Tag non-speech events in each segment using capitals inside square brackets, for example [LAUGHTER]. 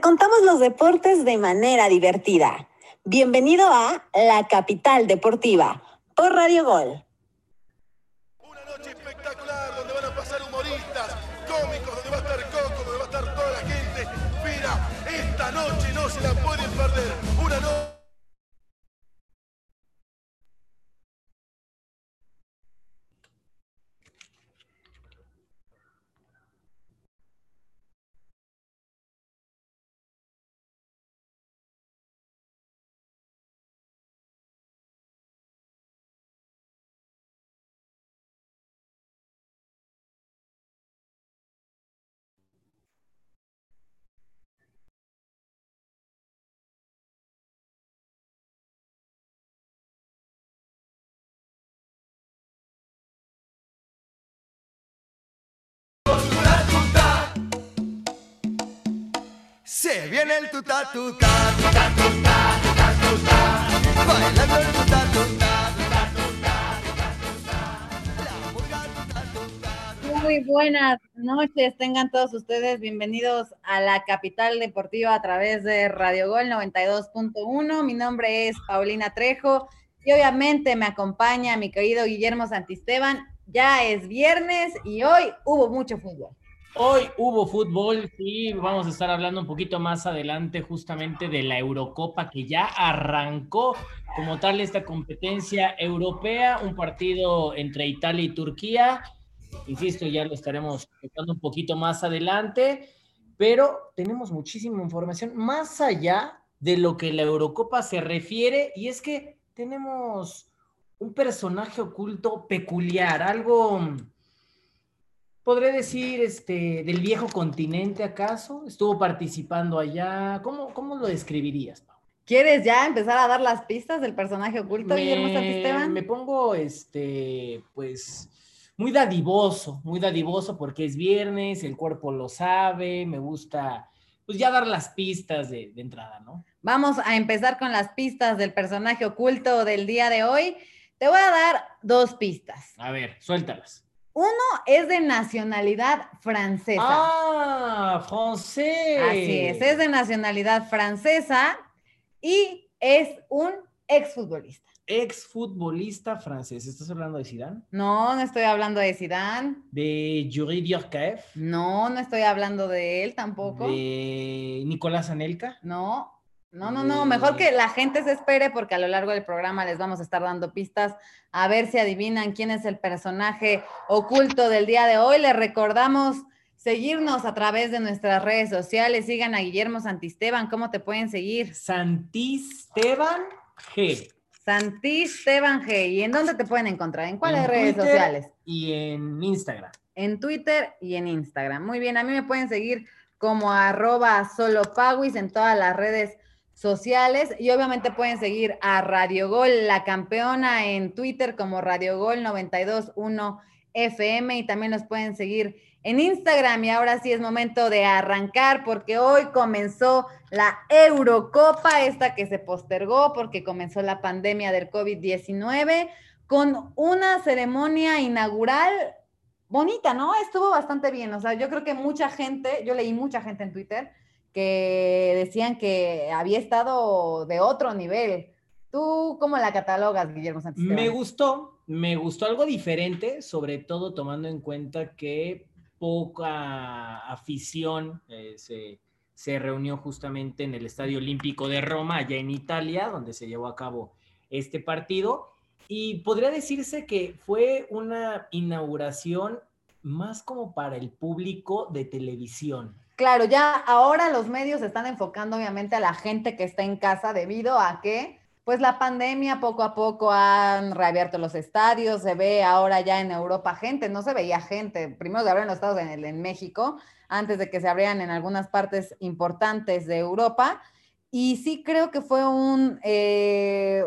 contamos los deportes de manera divertida. Bienvenido a La Capital Deportiva por Radio Gol. Viene el tuta tuta, tuta tuta, tuta tuta, tuta tuta. Muy buenas noches, tengan todos ustedes bienvenidos a la capital deportiva a través de Radio Gol 92.1. Mi nombre es Paulina Trejo y obviamente me acompaña mi querido Guillermo Santisteban. Ya es viernes y hoy hubo mucho fútbol. Hoy hubo fútbol, sí, vamos a estar hablando un poquito más adelante justamente de la Eurocopa que ya arrancó como tal esta competencia europea, un partido entre Italia y Turquía. Insisto, ya lo estaremos tocando un poquito más adelante, pero tenemos muchísima información más allá de lo que la Eurocopa se refiere y es que tenemos un personaje oculto peculiar, algo podré decir, este, del viejo continente acaso? ¿Estuvo participando allá? ¿Cómo, cómo lo describirías, Pau? ¿Quieres ya empezar a dar las pistas del personaje oculto, Guillermo Santisteban? me pongo, este, pues, muy dadivoso, muy dadivoso porque es viernes, el cuerpo lo sabe, me gusta, pues ya dar las pistas de, de entrada, ¿no? Vamos a empezar con las pistas del personaje oculto del día de hoy. Te voy a dar dos pistas. A ver, suéltalas. Uno es de nacionalidad francesa. Ah, francés. Así es, es de nacionalidad francesa y es un exfutbolista. Exfutbolista francés. ¿Estás hablando de Zidane? No, no estoy hablando de Zidane. ¿De Yuri Djorkaeff? No, no estoy hablando de él tampoco. ¿De Nicolás Anelka? No, no, no, no, mejor que la gente se espere porque a lo largo del programa les vamos a estar dando pistas a ver si adivinan quién es el personaje oculto del día de hoy. Les recordamos seguirnos a través de nuestras redes sociales. Sigan a Guillermo Santisteban. ¿Cómo te pueden seguir? Santisteban G. Santisteban G. ¿Y en dónde te pueden encontrar? ¿En cuáles En redes Twitter sociales? Y en Instagram. En Twitter y en Instagram. Muy bien, a mí me pueden seguir como arroba solopawis en todas las redes sociales y obviamente pueden seguir a Radio Gol, la campeona en Twitter como Radio Gol 921 FM y también nos pueden seguir en Instagram y ahora sí es momento de arrancar porque hoy comenzó la Eurocopa, esta que se postergó porque comenzó la pandemia del COVID-19 con una ceremonia inaugural bonita, ¿no? Estuvo bastante bien, o sea, yo creo que mucha gente, yo leí mucha gente en Twitter que decían que había estado de otro nivel. ¿Tú cómo la catalogas, Guillermo Santisteban? Me gustó, me gustó algo diferente, sobre todo tomando en cuenta que poca afición eh, se, se reunió justamente en el Estadio Olímpico de Roma, allá en Italia, donde se llevó a cabo este partido. Y podría decirse que fue una inauguración más como para el público de televisión. Claro, ya ahora los medios están enfocando obviamente a la gente que está en casa debido a que pues la pandemia poco a poco han reabierto los estadios, se ve ahora ya en Europa gente, no se veía gente, primero se abrieron los estados en, en México, antes de que se abrieran en algunas partes importantes de Europa, y sí creo que fue un, eh,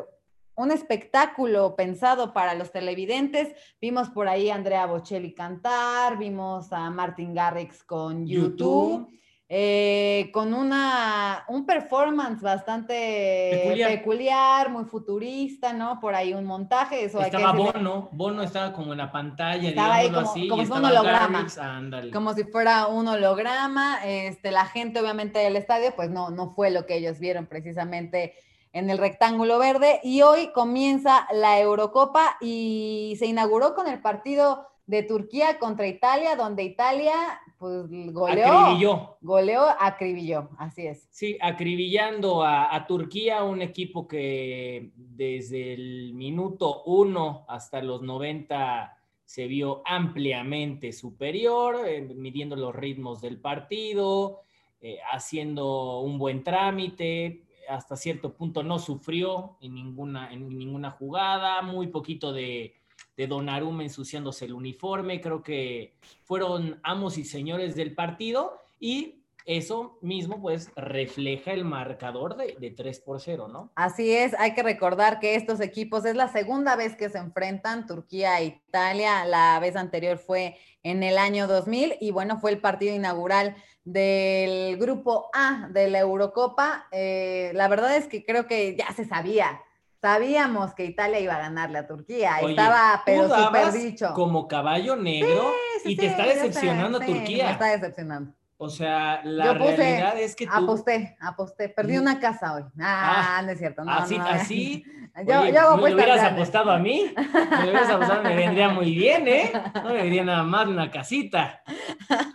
un espectáculo pensado para los televidentes. Vimos por ahí a Andrea Bocelli cantar, vimos a Martin Garrix con YouTube. YouTube. eh, con una, un performance bastante Peculiar. peculiar. muy futurista, ¿no? Por ahí un montaje, eso hay que Estaba. Bono, Bono estaba como en la pantalla, Estaba ahí como- así, como y si fuera un holograma. Garrix, como si fuera un holograma. Este, la gente, obviamente, del estadio, pues no, no fue lo que ellos vieron precisamente en el rectángulo verde. Y hoy comienza la Eurocopa y se inauguró con el partido de Turquía contra Italia, donde Italia, pues, goleó. Acribilló. Goleó, acribilló, así es. Sí, acribillando a, a Turquía, un equipo que desde el minuto uno hasta los 90 se vio ampliamente superior, eh, midiendo los ritmos del partido, eh, haciendo un buen trámite, hasta cierto punto no sufrió en ninguna, en ninguna jugada, muy poquito de, de Donnarumma ensuciándose el uniforme, creo que fueron amos y señores del partido y eso mismo pues refleja el marcador de, de 3 por 0, ¿no? Así es, hay que recordar que estos equipos es la segunda vez que se enfrentan, Turquía e Italia, la vez anterior fue en el año 2000 y bueno, fue el partido inaugural del grupo A de la Eurocopa. Eh, la verdad es que creo que ya se sabía, sabíamos que Italia iba a ganarle a Turquía, Oye, estaba pero súper dicho. Como caballo negro Sí, y sí, te está decepcionando Turquía. Me está decepcionando. O sea, la Yo puse- realidad es que tú... Aposté, aposté, perdí una casa hoy. Ah, Ah, no es cierto. No, así, no, así. [LAUGHS] Yo, oye, yo hago ¿me apuestas hubieras apostado a mí? Me hubieras apostado, me vendría muy bien, ¿eh? No me vendría nada más una casita.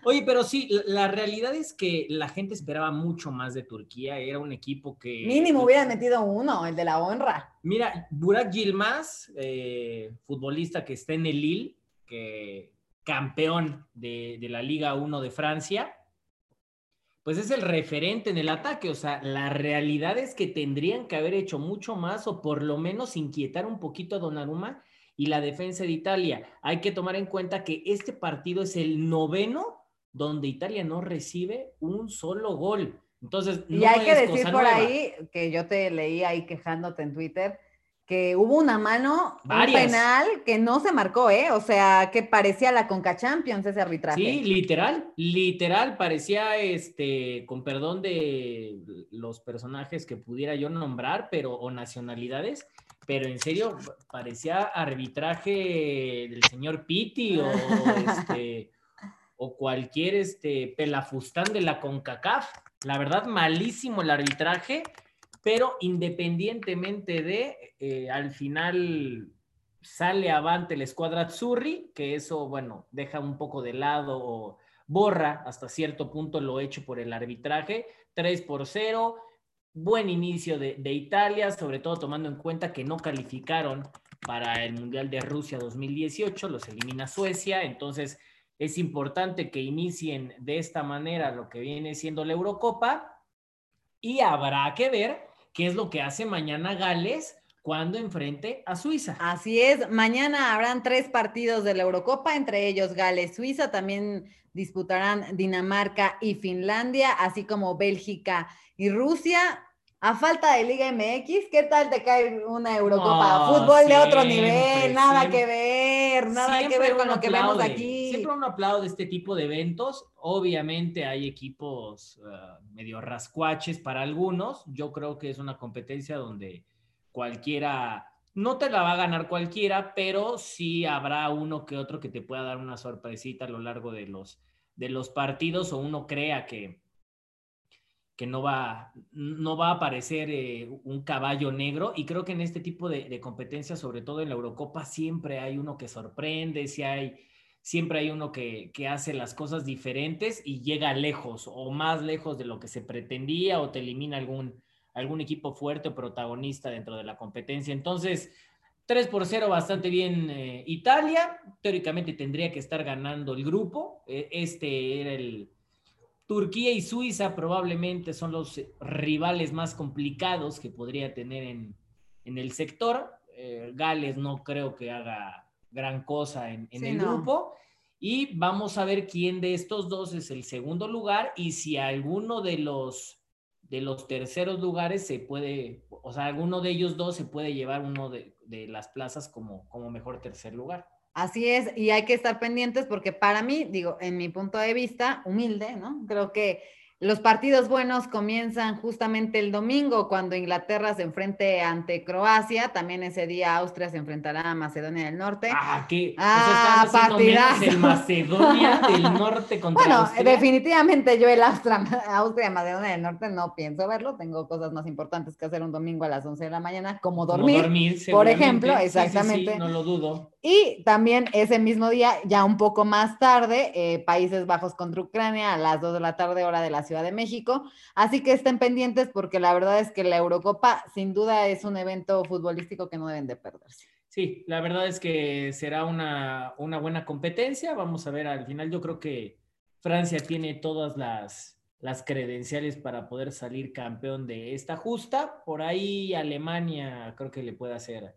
Oye, pero sí, la, la realidad es que la gente esperaba mucho más de Turquía. Era un equipo que... Mínimo hubiera metido uno, el de la honra. Mira, Burak Yilmaz, eh, futbolista que está en el Lille, que campeón de, de la Liga 1 de Francia, pues es el referente en el ataque. O sea, la realidad es que tendrían que haber hecho mucho más o por lo menos inquietar un poquito a Donnarumma y la defensa de Italia. Hay que tomar en cuenta que este partido es el noveno donde Italia no recibe un solo gol. Entonces, Y no hay que decir por nueva. ahí, que yo te leí ahí quejándote en Twitter, que hubo una mano, Varias. un penal que no se marcó, ¿eh? O sea, que parecía la Conca Champions ese arbitraje. Sí, literal, literal, parecía este, con perdón de los personajes que pudiera yo nombrar, pero, o nacionalidades, pero en serio, parecía arbitraje del señor Pitti o este, [LAUGHS] o cualquier este pelafustán de la CONCACAF. La verdad, malísimo el arbitraje, pero independientemente de, eh, al final sale avante la escuadra Azzurri, que eso, bueno, deja un poco de lado o borra hasta cierto punto lo hecho por el arbitraje. 3 por 0, buen inicio de, de Italia, sobre todo tomando en cuenta que no calificaron para el Mundial de Rusia 2018, los elimina Suecia, entonces es importante que inicien de esta manera lo que viene siendo la Eurocopa y habrá que ver qué es lo que hace mañana Gales cuando enfrente a Suiza. Así es, mañana habrán tres partidos de la Eurocopa, entre ellos Gales, Suiza, también disputarán Dinamarca y Finlandia, así como Bélgica y Rusia. A falta de Liga MX, ¿qué tal te cae una Eurocopa? No, Fútbol de otro nivel, nada siempre. que ver, nada que ver con lo que vemos aquí. Siempre uno aplaude este tipo de eventos. Obviamente hay equipos uh, medio rascuaches para algunos. Yo creo que es una competencia donde cualquiera, no te la va a ganar cualquiera, pero sí habrá uno que otro que te pueda dar una sorpresita a lo largo de los, de los partidos o uno crea que, que no va, no va a aparecer eh, un caballo negro. Y creo que en este tipo de, competencias, sobre todo en la Eurocopa, siempre hay uno que sorprende, siempre hay uno que, que hace las cosas diferentes y llega lejos o más lejos de lo que se pretendía o te elimina algún, algún equipo fuerte o protagonista dentro de la competencia. Entonces, 3 por 0, bastante bien eh, Italia. Teóricamente tendría que estar ganando el grupo. Eh, este era el, Turquía y Suiza probablemente son los rivales más complicados que podría tener en, en el sector. Eh, Gales no creo que haga gran cosa en, en Sí, el no. grupo. Y vamos a ver quién de estos dos es el segundo lugar y si alguno de los, de los terceros lugares se puede, o sea, alguno de ellos dos se puede llevar uno de, de las plazas como, como mejor tercer lugar. Así es, y hay que estar pendientes porque para mí, digo, en mi punto de vista, humilde, ¿no? Creo que Los partidos buenos comienzan justamente el domingo cuando Inglaterra se enfrente ante Croacia. También ese día Austria se enfrentará a Macedonia del Norte. Ah, ¿qué? Ah, o sea, partidazo. el Macedonia del Norte [LAUGHS] contra Bueno, Austria. definitivamente yo el Austria, Austria Macedonia del Norte no pienso verlo. Tengo cosas más importantes que hacer un domingo a las 11 de la mañana, como Como dormir. por ejemplo, Sí, sí, sí, exactamente. no lo dudo. Y también ese mismo día, ya un poco más tarde, eh, Países Bajos contra Ucrania a las 2 de la tarde, hora de la Ciudad de México. Así que estén pendientes porque la verdad es que la Eurocopa sin duda es un evento futbolístico que no deben de perderse. Sí, la verdad es que será una, una buena competencia. Vamos a ver, al final yo creo que Francia tiene todas las, las credenciales para poder salir campeón de esta justa. Por ahí Alemania creo que le puede hacer,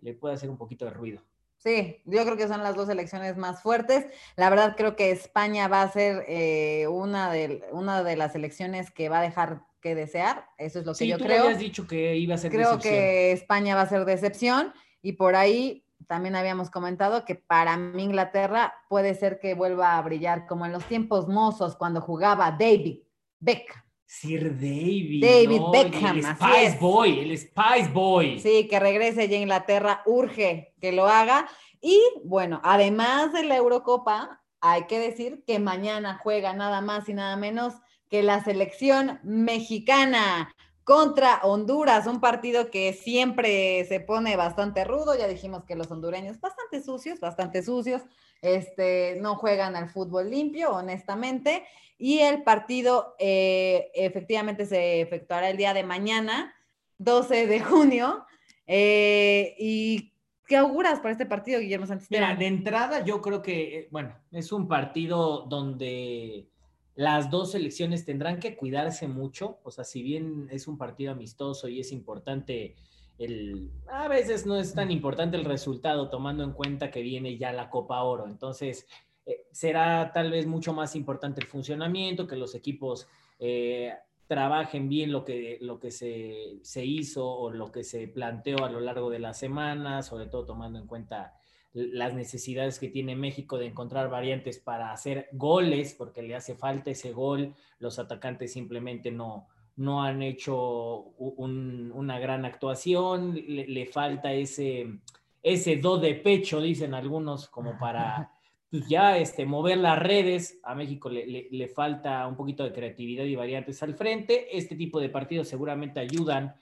le puede hacer un poquito de ruido. Sí, yo creo que son las dos elecciones más fuertes. La verdad creo que España va a ser eh, una, de, una de las elecciones que va a dejar que desear. Eso es lo que Sí, yo tú creo. habías dicho que iba a ser Creo decepción. que España va a ser decepción y por ahí también habíamos comentado que para mí Inglaterra puede ser que vuelva a brillar como en los tiempos mozos cuando jugaba David Beckham. Sir David. David ¿no? Beckham, El Spice es. Boy, el Spice Boy. Sí, que regrese ya a Inglaterra, urge que lo haga. Y bueno, además de la Eurocopa, hay que decir que mañana juega nada más y nada menos que la selección mexicana contra Honduras, un partido que siempre se pone bastante rudo, ya dijimos que los hondureños bastante sucios, bastante sucios, este, no juegan al fútbol limpio, honestamente, y el partido eh, efectivamente se efectuará el día de mañana, 12 de junio, eh, ¿y qué auguras para este partido, Guillermo Santisteban? Mira, de entrada yo creo que, eh, bueno, es un partido donde las dos selecciones tendrán que cuidarse mucho, o sea, si bien es un partido amistoso y es importante el, a veces no es tan importante el resultado tomando en cuenta que viene ya la Copa Oro, entonces eh, será tal vez mucho más importante el funcionamiento, que los equipos eh, trabajen bien lo que, lo que se, se hizo o lo que se planteó a lo largo de la semana, sobre todo tomando en cuenta las necesidades que tiene México de encontrar variantes para hacer goles, porque le hace falta ese gol, los atacantes simplemente no, no han hecho un, una gran actuación, le, le, falta ese, ese do de pecho, dicen algunos, como para [LAUGHS] pues ya este, mover las redes. A México le, le, le, falta un poquito de creatividad y variantes al frente. Este tipo de partidos seguramente ayudan,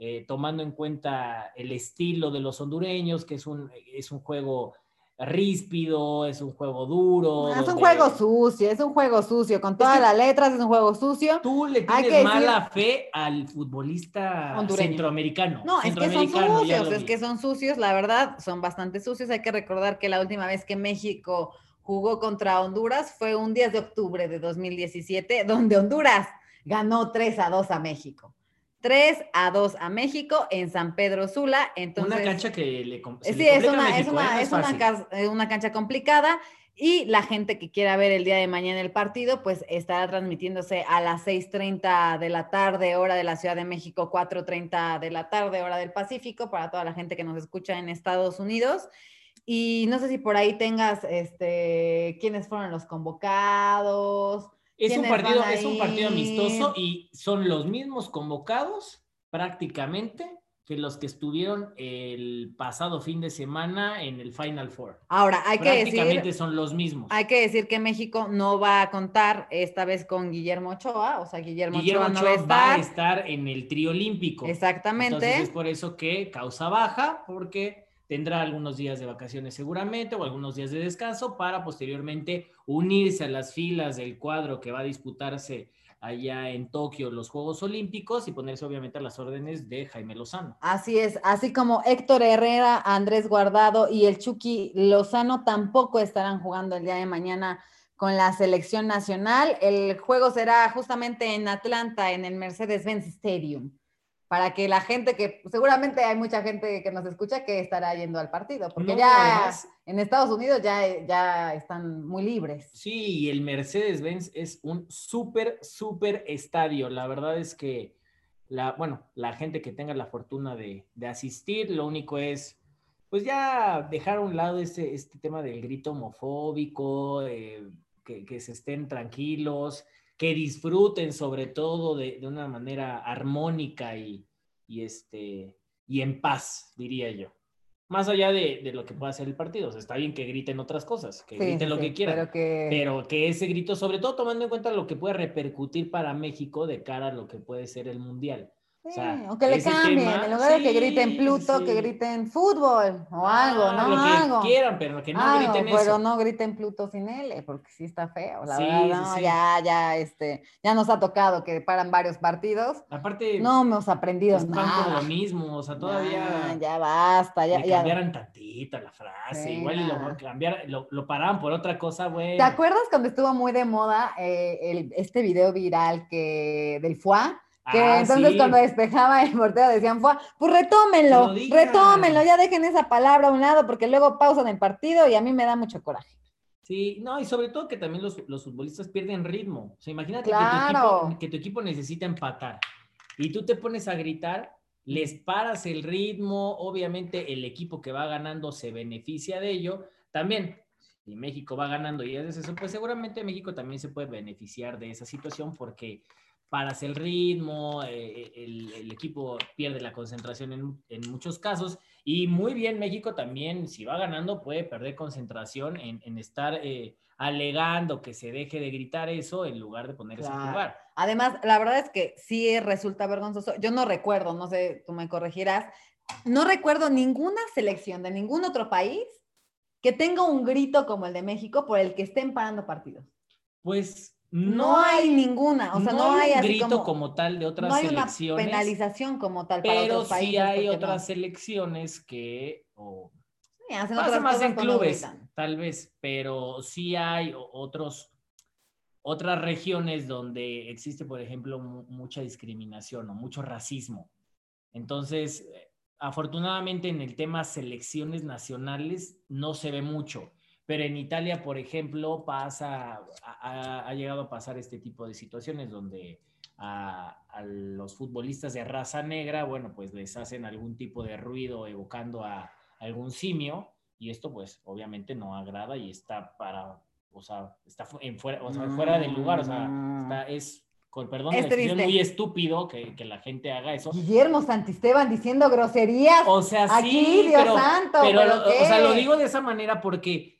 eh, tomando en cuenta el estilo de los hondureños, que es un, es un juego ríspido, es un juego duro. Es un donde... juego sucio, es un juego sucio, con todas es que las letras es un juego sucio. Tú le tienes mala decir... fe al futbolista Hondureño. centroamericano. No, centroamericano, es que son sucios, es que son sucios, la verdad, son bastante sucios. Hay que recordar que la última vez que México jugó contra Honduras fue un 10 de octubre de 2017, donde Honduras ganó 3 a 2 a México. 3 a 2 a México en San Pedro Sula. Entonces, una cancha que le, se sí, le es una, México, es, una, ¿eh? es, una, una, cancha complicada. Y la gente que quiera ver el día de mañana el partido, pues estará transmitiéndose a las 6.30 de la tarde, hora de la Ciudad de México, 4.30 de la tarde, hora del Pacífico, para toda la gente que nos escucha en Estados Unidos. Y no sé si por ahí tengas, este, quiénes fueron los convocados. Es un, partido, es un partido amistoso y son los mismos convocados prácticamente que los que estuvieron el pasado fin de semana en el Final Four. Ahora, hay que decir... Prácticamente son los mismos. Hay que decir que México no va a contar esta vez con Guillermo Ochoa, o sea, Guillermo, Guillermo Ochoa, no va, a estar. va a estar en el trío olímpico. Exactamente. Entonces es por eso que causa baja, porque tendrá algunos días de vacaciones seguramente o algunos días de descanso para posteriormente unirse a las filas del cuadro que va a disputarse allá en Tokio los Juegos Olímpicos y ponerse obviamente a las órdenes de Jaime Lozano. Así es, así como Héctor Herrera, Andrés Guardado y el Chucky Lozano tampoco estarán jugando el día de mañana con la selección nacional. El juego será justamente en Atlanta, en el Mercedes-Benz Stadium para que la gente que seguramente hay mucha gente que nos escucha que estará yendo al partido, porque no, ya además, en Estados Unidos ya, ya están muy libres. Sí, y el Mercedes-Benz es un súper, súper estadio. La verdad es que, la, bueno, la gente que tenga la fortuna de, de asistir, lo único es, pues ya dejar a un lado este, este tema del grito homofóbico, eh, que, que se estén tranquilos que disfruten sobre todo de, de una manera armónica y, y, este, y en paz, diría yo. Más allá de, de lo que pueda ser el partido. O sea, está bien que griten otras cosas, que Sí, griten lo sí, que quieran. Pero que... Pero que ese grito, sobre todo tomando en cuenta lo que puede repercutir para México de cara a lo que puede ser el Mundial. Sí, o sea, o que le cambien, tema- en lugar de que griten sí, Pluto, sí. que griten fútbol o algo, Ah, ¿no? Lo que algo. quieran, pero que no Algo, griten pero eso. no griten Pluto sin L, porque sí está feo, la Sí, verdad, sí, no, sí. ya, ya, este, ya nos ha tocado que paran varios partidos, Aparte, no hemos aprendido nada. lo mismo, o sea, todavía Ya, ya basta, ya, le ya. cambiaran tantita la frase, Sí, igual y lo, cambiar, lo, lo paraban por otra cosa, güey. ¿Te acuerdas cuando estuvo muy de moda eh, el- este video viral que del FUA? Que Ah, entonces sí. cuando despejaba el portero decían FUA, pues retómenlo, retómenlo, ya dejen esa palabra a un lado porque luego pausan el partido y a mí me da mucho coraje. Sí, no, y sobre todo que también los, los futbolistas pierden ritmo. O sea, imagínate Claro. que, tu equipo, que tu equipo necesita empatar y tú te pones a gritar, les paras el ritmo, obviamente el equipo que va ganando se beneficia de ello. También, si México va ganando y haces eso, pues seguramente México también se puede beneficiar de esa situación porque paras el ritmo, eh, el, el equipo pierde la concentración en, en muchos casos y muy bien, México también, si va ganando, puede perder concentración en, en estar eh, alegando que se deje de gritar eso en lugar de ponerse a jugar. Además, la verdad es que sí resulta vergonzoso. Yo no recuerdo, no sé, tú me corregirás, no recuerdo ninguna selección de ningún otro país que tenga un grito como el de México por el que estén parando partidos. Pues No, hay ninguna, o sea, no, hay, un así grito como, como, tal de otras no hay una selecciones. penalización como tal para pero otros países. sí hay otras no. selecciones que o, Sí, hacen pasa más en clubes, tal vez, pero sí hay otros otras regiones donde existe, por ejemplo, mu- mucha discriminación o mucho racismo. Entonces, eh, afortunadamente en el tema selecciones nacionales no se ve mucho, pero en Italia, por ejemplo, pasa, ha, ha- llegado a pasar este tipo de situaciones donde a, a los futbolistas de raza negra, bueno, pues les hacen algún tipo de ruido evocando a algún simio y esto pues obviamente no agrada y está para, o sea, está en fuera, o sea, fuera del lugar, o sea, está, es, con perdón, la Es muy estúpido que, que la gente haga eso. Guillermo Santisteban diciendo groserías. O sea, Aquí, sí, Dios pero, santo, pero, ¿pero o sea, lo digo de esa manera porque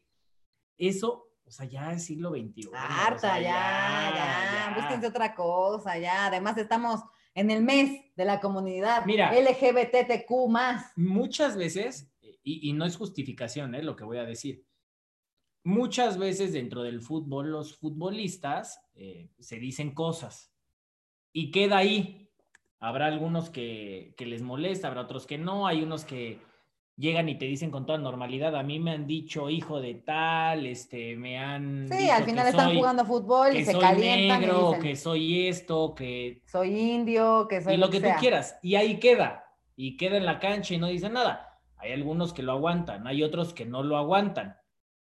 eso, o sea, ya es siglo XXI. o Harta, sea, ya, ya, búsquense otra cosa, ya. Además, estamos en el mes de la comunidad Mira. LGBTQ más. Muchas veces, y, y no es justificación, ¿eh? lo que voy a decir, muchas veces dentro del fútbol los futbolistas eh, se dicen cosas y queda ahí. Habrá algunos que, que les molesta, habrá otros que no, hay unos que llegan y te dicen con toda normalidad, a mí me han dicho hijo de tal, este, me han Sí, dicho al que final están soy- jugando fútbol y se soy calientan negro, y dicen, que soy esto, que soy indio, que soy y lo que tú quieras. Y ahí queda. Y queda en la cancha y no dice nada. Hay algunos que lo aguantan, hay otros que no lo aguantan.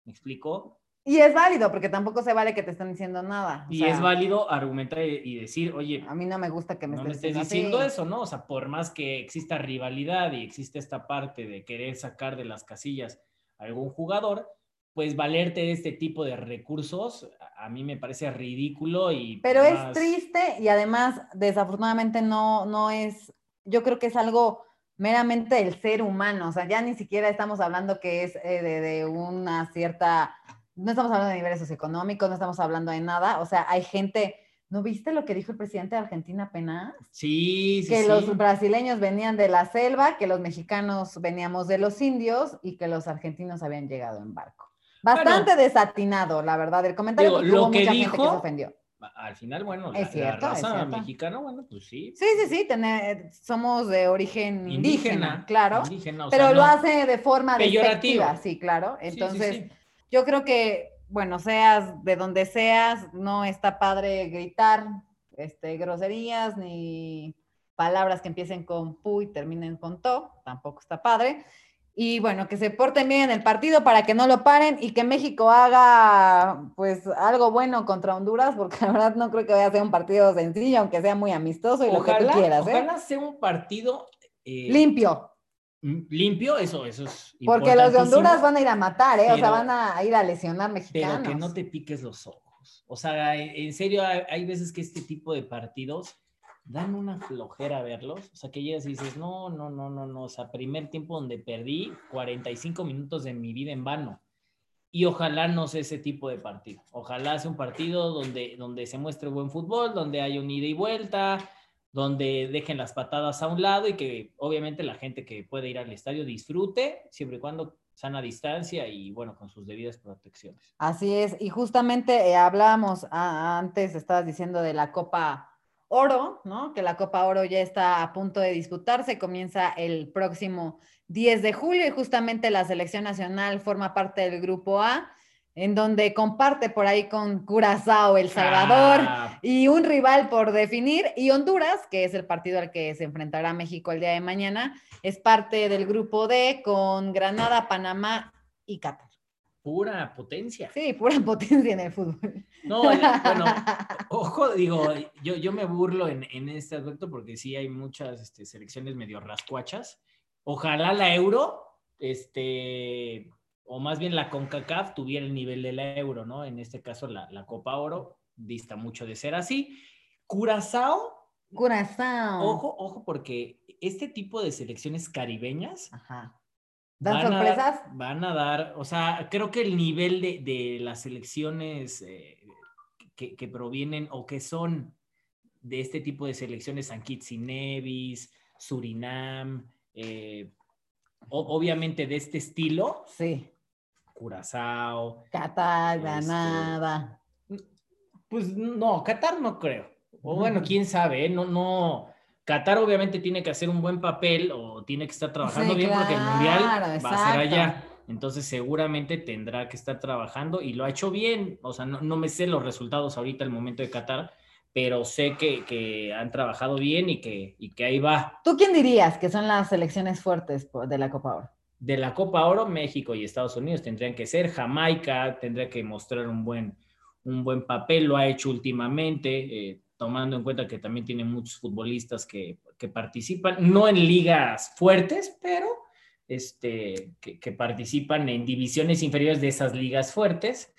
¿Me explico? Y es válido, porque tampoco se vale que te estén diciendo nada. o Y sea, es válido argumentar y decir, oye, A mí no me gusta que me no me estés estés diciendo, así. eso, ¿no? O sea, por más que exista rivalidad y existe esta parte de querer sacar de las casillas a algún jugador, pues valerte de este tipo de recursos, a- mí me parece ridículo y... Pero es triste y además, desafortunadamente, no, no es, yo creo que es algo meramente del ser humano, o sea, ya ni siquiera estamos hablando que es eh, de, de una cierta, no estamos hablando de niveles socioeconómicos, no estamos hablando de nada, o sea, hay gente, ¿no viste lo que dijo el presidente de Argentina apenas? Sí, sí, que sí. los brasileños venían de la selva, que los mexicanos veníamos de los indios y que los argentinos habían llegado en barco. Bastante desatinado, la verdad, el comentario Digo, porque lo hubo que mucha gente que dijo- se ofendió. Al final, bueno, la, Es cierto, la es raza cierto. mexicana, bueno, pues sí. Sí, sí, sí, tener- somos de origen indígena, claro, indígena, o pero sea, lo no- hace de forma Peyorativo. despectiva, sí, claro. Sí, Entonces, sí. Yo creo que, bueno, seas de donde seas, no está padre gritar este, groserías ni palabras que empiecen con pu y terminen con to, tampoco está padre. Y bueno, que se porten bien en el partido para que no lo paren y que México haga pues algo bueno contra Honduras, porque la verdad no creo que vaya a ser un partido sencillo, aunque sea muy amistoso y lo que tú quieras, ¿eh? ojalá sea un partido eh, Limpio, limpio, eso, eso es porque los de Honduras van a ir a matar, ¿eh? o sea, pero- van a ir a lesionar Pero mexicanos. que no te piques los ojos. O sea, en, en serio, hay, hay veces que este tipo de partidos dan una flojera verlos. O sea, que llegas y dices, no, no, no, no, no. O sea, primer tiempo donde perdí 45 minutos de mi vida en vano. Y ojalá no sea ese tipo de partido. Ojalá sea un partido donde, donde se muestre buen fútbol, donde haya un ida y vuelta, donde dejen las patadas a un lado y que obviamente la gente que puede ir al estadio disfrute, siempre y cuando sana distancia y bueno, con sus debidas protecciones. Así es, y justamente eh, hablábamos antes, estabas diciendo de la Copa Oro, ¿no? Que la Copa Oro ya está a punto de disputarse, comienza el próximo 10 de julio y justamente la selección nacional forma parte del grupo A, en donde comparte por ahí con Curazao, El Salvador. Ah, Y un rival por definir, y Honduras, que es el partido al que se enfrentará México el día de mañana, es parte del grupo D con Granada, Panamá y Qatar. pura potencia. Sí, pura [LAUGHS] potencia en el fútbol. No, eh, bueno, [LAUGHS] ojo, digo, yo, yo me burlo en, en este aspecto porque sí hay muchas este, selecciones medio rascuachas. Ojalá la Euro, este, o más bien la CONCACAF tuviera el nivel de la Euro, ¿no? En este caso la, la Copa Oro dista mucho de ser así. Curazao, Curazao. ojo, ojo, porque este tipo de selecciones caribeñas Ajá. ¿Dan van a dar- sorpresas? van a dar, o sea, creo que el nivel de, de las selecciones eh, que, que provienen o que son de este tipo de selecciones, San Kitts y Nevis, Surinam, eh, o- obviamente de este estilo, Sí. Curazao, Qatar, Este, Granada. pues no, Qatar no creo. O bueno, quién sabe, ¿eh? no, no. Qatar obviamente tiene que hacer un buen papel o tiene que estar trabajando Sí, bien porque el mundial va a ser allá. Entonces seguramente tendrá que estar trabajando y lo ha hecho bien. O sea, no, no me sé los resultados ahorita al momento de Qatar, pero sé que, que han trabajado bien y que, y que ahí va. ¿Tú quién dirías que son las selecciones fuertes de la Copa Oro? De la Copa Oro, México y Estados Unidos tendrían que ser. Jamaica tendría que mostrar un buen, un buen papel, lo ha hecho últimamente, eh, tomando en cuenta que también tiene muchos futbolistas que, que participan, no en ligas fuertes, pero este, que, participan en divisiones inferiores de esas ligas fuertes.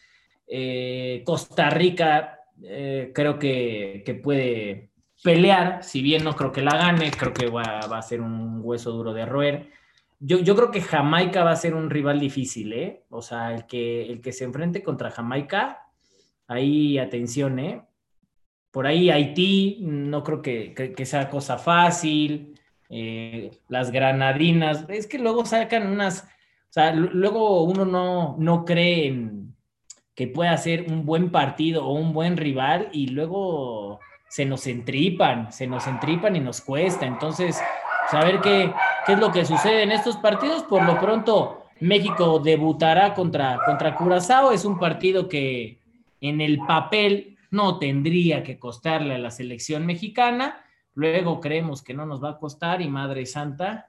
Eh, Costa Rica eh, creo que, que puede pelear, si bien no creo que la gane, creo que va a ser un hueso duro de roer. Yo, yo creo que Jamaica va a ser un rival difícil, ¿eh? O sea, el que, el que se enfrente contra Jamaica, ahí atención, ¿eh? Por ahí Haití, no creo que, que- que sea cosa fácil. eh, las granadinas, es que luego sacan unas, o sea, lu- luego uno no, no cree en que pueda ser un buen partido o un buen rival y luego se nos entripan, se nos entripan y nos cuesta. Entonces, saber qué, qué es lo que sucede en estos partidos. Por lo pronto, México debutará contra, contra Curazao. Es un partido que en el papel no tendría que costarle a la selección mexicana. Luego creemos que no nos va a costar y Madre Santa.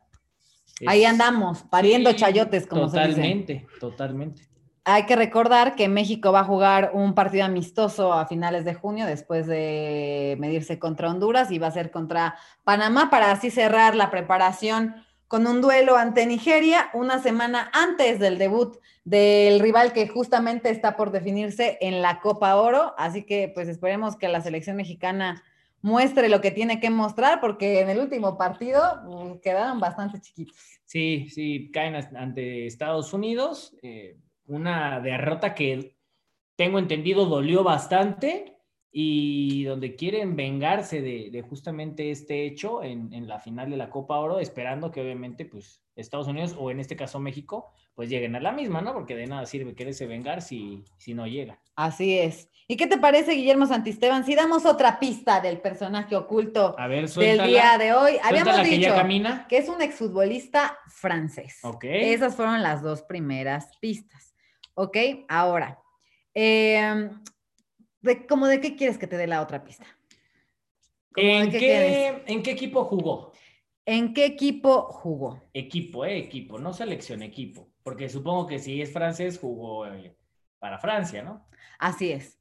es- Ahí andamos, pariendo Sí, chayotes, como se dice. Totalmente, totalmente. Hay que recordar que México va a jugar un partido amistoso a finales de junio después de medirse contra Honduras y va a ser contra Panamá para así cerrar la preparación con un duelo ante Nigeria una semana antes del debut del rival que justamente está por definirse en la Copa Oro. Así que pues esperemos que la selección mexicana muestre lo que tiene que mostrar porque en el último partido mm, quedaron bastante chiquitos. Sí, sí, caen ante Estados Unidos. eh, una derrota que tengo entendido dolió bastante y donde quieren vengarse de, de justamente este hecho en, en la final de la Copa Oro, esperando que obviamente pues Estados Unidos o en este caso México pues lleguen a la misma, ¿no? Porque de nada sirve quererse vengar si, si no llega. Así es. ¿Y qué te parece, Guillermo Santisteban? Si damos otra pista del personaje oculto A ver, del día de hoy. Habíamos que dicho que es un exfutbolista francés. Ok. Esas fueron las dos primeras pistas. ¿Ok? Ahora, eh, de, ¿cómo de qué quieres que te dé la otra pista? ¿Cómo de ¿En qué qué, ¿En qué equipo jugó? ¿En qué equipo jugó? Equipo, eh, equipo, no selección, equipo. Porque supongo que si es francés, jugó eh, para Francia, ¿no? Así es.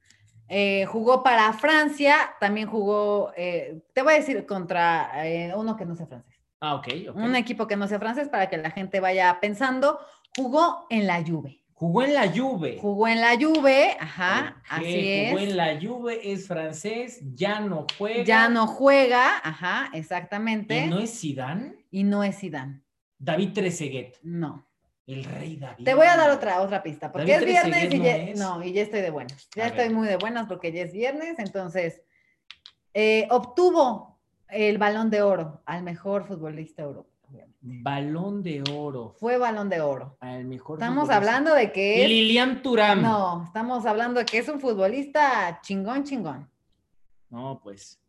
Eh, jugó para Francia, también jugó, eh, te voy a decir, contra eh, uno que no sea francés. Ah, ok, ok. Un equipo que no sea francés para que la gente vaya pensando. Jugó en la Juve. Jugó en la Juve. Jugó en la Juve, ajá, Ok, así Jugó es. en la Juve, es francés, ya no juega. Ya no juega, ajá, exactamente. ¿Y no es Zidane? Y no es Zidane, David Trezeguet, no. el rey David. Te voy a dar otra, otra pista, porque David es viernes y no ya, es. no, y ya estoy de buenas. Ya A estoy ver. muy de buenas porque ya es viernes, entonces eh, obtuvo el balón de oro al mejor futbolista europeo. Balón de oro. Fue balón de oro. Al mejor Estamos futbolista. hablando de que es... Lilian Turam. No, estamos hablando de que es un futbolista chingón, chingón. No, pues.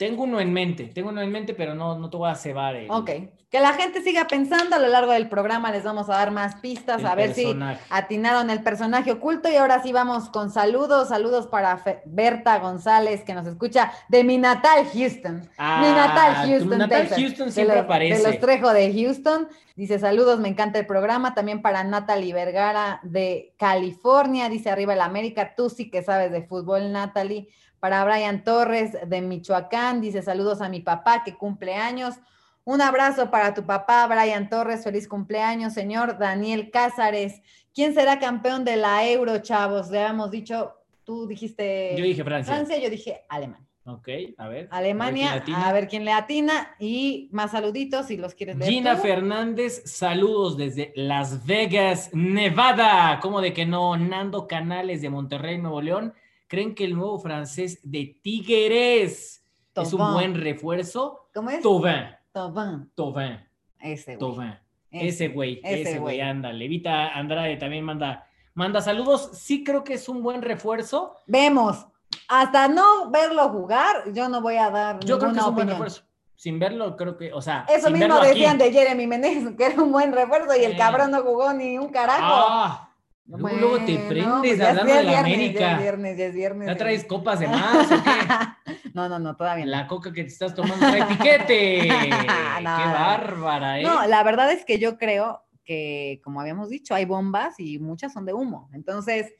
Tengo uno en mente, tengo uno en mente, pero no, no te voy a cebar. el- Ok. Que la gente siga pensando a lo largo del programa, les vamos a dar más pistas, el a ver si personaje. atinaron el personaje oculto y ahora sí vamos con saludos, saludos para Fe- Berta González que nos escucha de mi natal Houston. Ah, mi natal tu Houston, natal Texas. Houston De siempre los- aparece. De los Trejo de Houston. Dice saludos, me encanta el programa. También para Natalie Vergara de California. Dice arriba el América, tú sí que sabes de fútbol, Natalie. Para Brian Torres de Michoacán. Dice saludos a mi papá que cumple años. Un abrazo para tu papá, Brian Torres. Feliz cumpleaños, señor Daniel Cázares. ¿Quién será campeón de la Euro, chavos? Le habíamos dicho, tú dijiste Yo dije Francia. Francia, yo dije Alemania. Ok, a ver. Alemania, a ver quién a ver quién le atina y más saluditos si los quieres leer. Gina. Fernández, saludos desde Las Vegas, Nevada. ¿Cómo de que no? Nando Canales de Monterrey, Nuevo León. ¿Creen que el nuevo francés de Tigres es un buen refuerzo? ¿Cómo es? Tauvin, Thauvin. Tauvin, Ese güey. Tauvin. Ese. Güey, ese güey, anda. Levita Andrade también manda, manda saludos. Sí creo que es un buen refuerzo. Vemos. Hasta no verlo jugar, yo no voy a dar Yo creo que es un buen opinión. refuerzo. Sin verlo, creo que, o sea, Eso sin mismo verlo aquí. decían de Jeremy Menez, [LAUGHS] que era un buen refuerzo y el Eh. cabrón no jugó ni un carajo. Ah, luego, luego te prendes pues ya es- hablando de la América. Ya es viernes, ya es viernes. ¿Ya ya. traes copas de más o qué? [LAUGHS] No, no, no, todavía no. La coca que te estás tomando trae piquete. [LAUGHS] ¡Qué No. bárbara, eh! No, la verdad es que yo creo que, como habíamos dicho, hay bombas y muchas son de humo. Entonces,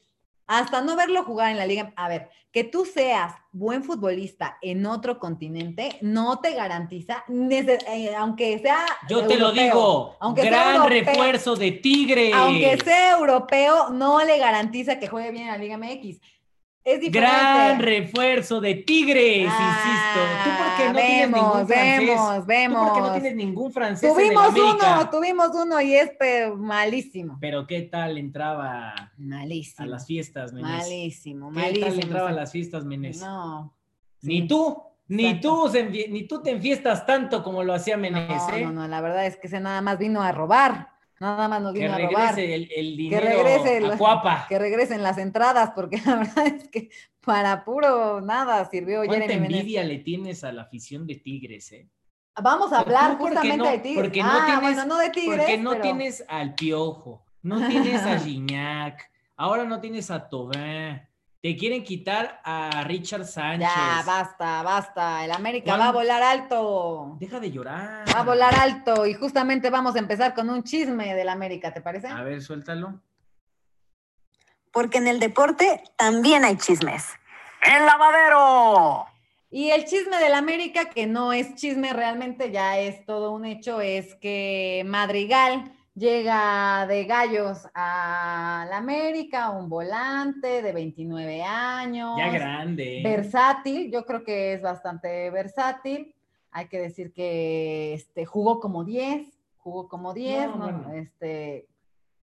hasta no verlo jugar en la liga, a ver, que tú seas buen futbolista en otro continente no te garantiza, eh, aunque sea Yo te lo digo, aunque sea gran europeo, refuerzo de Tigre. Aunque sea europeo, no le garantiza que juegue bien en la Liga MX. Es diferente. Gran refuerzo de Tigres, Ah, insisto. ¿Tú por qué no tienes vemos, ningún francés? vemos, ¿Tú por qué no vemos. tienes ningún francés Tuvimos en uno, tuvimos uno y es malísimo. Pero ¿qué tal entraba Malísimo. a las fiestas, Menés? Malísimo, ¿Qué malísimo. tal entraba a las fiestas, Menés? No. Ni tú, ni tú, se ni tú te enfiestas tanto como lo hacía Menés, No, ¿eh? no, no, la verdad es que ese nada más vino a robar. Nada más nos Que vino a robar. regrese el, el dinero regrese el- a Cuapa. [LAUGHS] Que regresen las entradas, porque [LAUGHS] la verdad es que para puro nada sirvió ¿Cuánta Jeremy envidia le tienes a la afición de Tigres, eh? Vamos a hablar Tú, ¿por qué justamente no? de Tigres. Porque no ah, tienes- bueno, no de Tigres, Porque no pero- tienes al Piojo, no tienes a [LAUGHS] Gignac, ahora no tienes a Tobin, te quieren quitar a Richard Sánchez. Ya, basta, basta. El América ¿Cuándo? va a volar alto. Deja de llorar. Va a volar alto. Y justamente vamos a empezar con un chisme del América, ¿te parece? A ver, suéltalo. Porque en el deporte también hay chismes. ¡El lavadero! Y el chisme del América, que no es chisme realmente, ya es todo un hecho, es que Madrigal llega de gallos a la América, un volante de 29 años. Ya grande. versátil, yo creo que es bastante versátil. Hay que decir que este, jugó como 10, jugó como 10, No, ¿no? bueno. Este,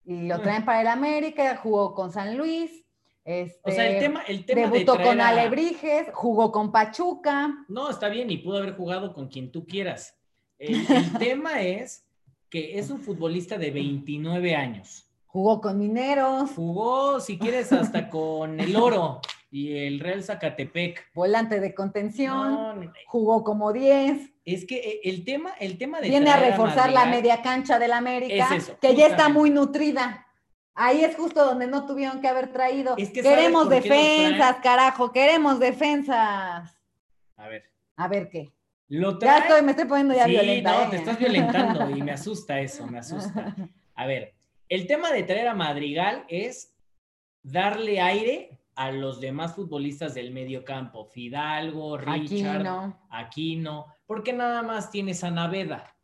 y lo traen para el América, jugó con San Luis. Este, o sea, el tema, el tema debutó con a- Alebrijes, jugó con Pachuca. No, está bien y pudo haber jugado con quien tú quieras. El, el [LAUGHS] tema es que es un futbolista de 29 años. Jugó con Mineros, Jugó, si quieres, hasta con el Oro y el Real Zacatepec. volante de contención, No, no, jugó como 10. es que eh, el tema, el tema de Viene a reforzar la media cancha del América, Es eso, que ya está muy nutrida. Ahí es justo donde no tuvieron que haber traído. Es que ¿sabes queremos defensas, carajo, queremos defensas. A ver, A ver qué. Lo Ya estoy, me estoy poniendo ya sí, violenta. no, ¿eh? te estás violentando y me asusta eso, me asusta. A ver, el tema de traer a Madrigal es darle aire a los demás futbolistas del medio campo, Fidalgo, Richard, Aquino. Aquino, porque nada más tienes a Naveda.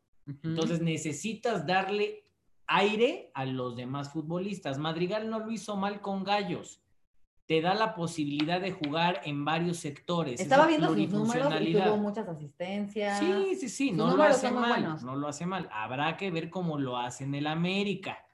Entonces necesitas darle aire a los demás futbolistas. Madrigal no lo hizo mal con Gallos. Te da la posibilidad de jugar en varios sectores. Estaba viendo sus números y tuvo muchas asistencias. Sí, sí, sí, no lo hace mal, no lo hace mal. Habrá que ver cómo lo hace en el América.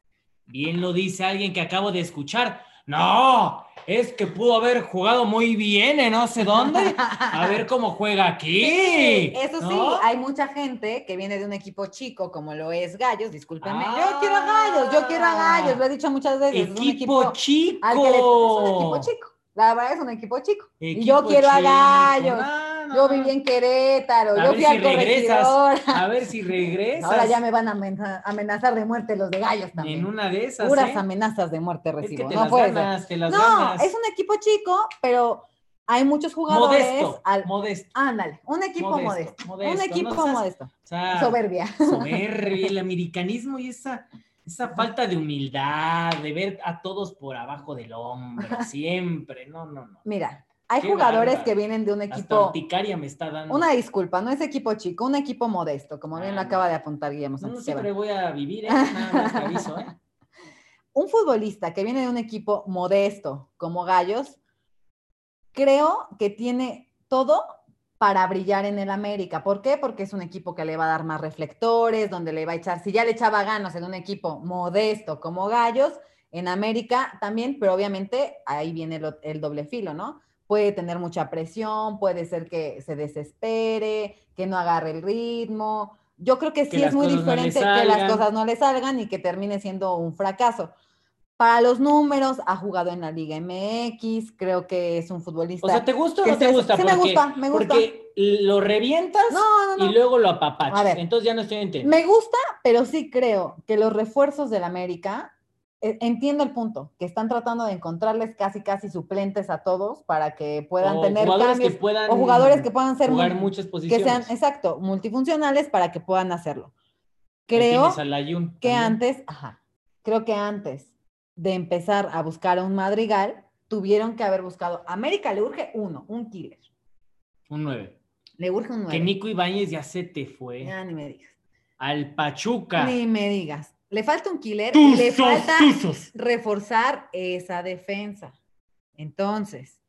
Bien lo dice alguien que acabo de escuchar. No, es que pudo haber jugado muy bien en no sé dónde. A ver cómo juega aquí. [LAUGHS] Sí, eso sí, hay mucha gente que viene de un equipo chico como lo es Gallos, discúlpenme. Ah. yo quiero a Gallos, yo quiero a Gallos, lo he dicho muchas veces. es un Equipo chico. al que le- es un equipo chico. La verdad es un equipo chico. y yo quiero a. Gallos. Ah, no. Yo viví en Querétaro, A yo ver fui si al regresas. corregidor. A ver si [LAUGHS] regresas. Ahora ya me van a amena- amenazar de muerte los de Gallos también. En una de esas. Puras ¿eh? amenazas de muerte Es que recibo. te no las puede ser. ganas, te las No, ganas. es un equipo chico, pero hay muchos jugadores. modesto. al- Modesto. Ándale, un equipo Modesto, modesto. modesto, un equipo no modesto. O sea, Soberbia. soberbia, el [LAUGHS] americanismo y esa, esa falta de humildad, de ver a todos por abajo del hombro, [LAUGHS] siempre. No, no, no. Mira, hay Qué jugadores bárbaro. que vienen de un Hasta equipo. urticaria me está dando. Una disculpa, no es equipo chico, un equipo modesto, como bien lo Ah, acaba de apuntar Guillermo No, siempre voy a vivir, ¿eh? [LAUGHS] Nada más te aviso, ¿eh? Un futbolista que viene de un equipo modesto como Gallos, creo que tiene todo para brillar en el América. ¿Por qué? Porque es un equipo que le va a dar más reflectores, donde le va a echar, si ya le echaba ganas en un equipo modesto como Gallos, en América también, pero obviamente ahí viene el doble filo, ¿no? Puede tener mucha presión, puede ser que se desespere, que no agarre el ritmo. Yo creo que Que sí las es muy cosas no diferente que las cosas no le salgan y que termine siendo un fracaso. Para los números, ha jugado en la Liga MX, creo que es un futbolista. O sea, ¿te gusta o que no te gusta? sí me Porque- gusta, me gusta. Porque lo revientas no, no, y luego lo apapachas. Entonces ya no estoy entendiendo. Me gusta, pero sí creo que los refuerzos del América, entiendo el punto, que están tratando de encontrarles casi, casi suplentes a todos para que puedan O tener jugadores que cambios. puedan o jugadores que puedan ser jugar muchas que posiciones. sean, exacto, multifuncionales para que puedan hacerlo. Creo Ayun que también. antes, ajá, creo que antes de empezar a buscar a un Madrigal, tuvieron que haber buscado. América le urge uno, un killer. Un 9. Le urge un Que nueve. Nico Ibáñez ya se te fue. Ya ni me digas. Al Pachuca. Ni me digas. Le falta un killer y le falta reforzar esa defensa. Entonces,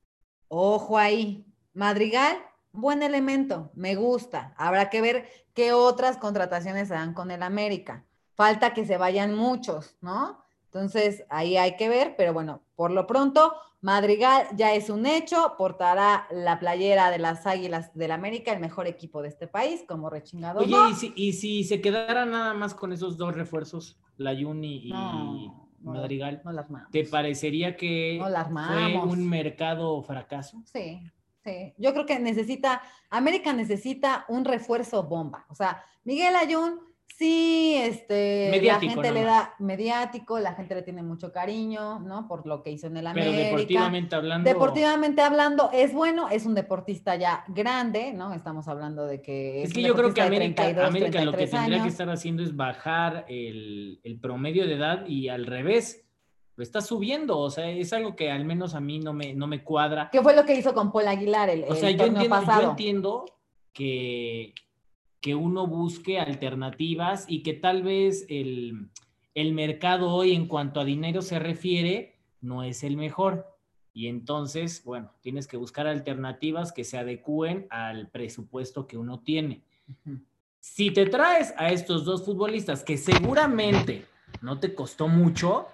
ojo ahí. Madrigal, buen elemento, me gusta. Habrá que ver qué otras contrataciones se dan con el América. Falta que se vayan muchos, ¿no? Entonces, ahí hay que ver, pero bueno, por lo pronto, Madrigal ya es un hecho, portará la playera de las Águilas del América, el mejor equipo de este país, como rechingado. Oye. ¿y si, y si se quedara nada más con esos dos refuerzos, la y, y No, no, Madrigal, no las. ¿te parecería que No la fue un mercado fracaso? Sí, sí. Yo creo que necesita, América necesita un refuerzo bomba. O sea, Miguel Ayun, sí, este, Mediático la gente le da mediático, la gente le tiene mucho cariño, ¿no? Por lo que hizo en el Pero América. deportivamente hablando. Deportivamente hablando, es bueno, es un deportista ya grande, ¿no? Estamos hablando de que Es que yo creo que América, 32, América lo que 33 tendría que estar haciendo es bajar el, el promedio de edad y al revés, lo está subiendo. O sea, es algo que al menos a mí no me, no me cuadra. ¿Qué fue lo que hizo con Paul Aguilar el, O el sea, yo entiendo, yo entiendo que, que uno busque alternativas y que tal vez el, el mercado hoy en cuanto a dinero se refiere no es el mejor. Y entonces, bueno, tienes que buscar alternativas que se adecúen al presupuesto que uno tiene. Si te traes a estos dos futbolistas que seguramente no te costó mucho,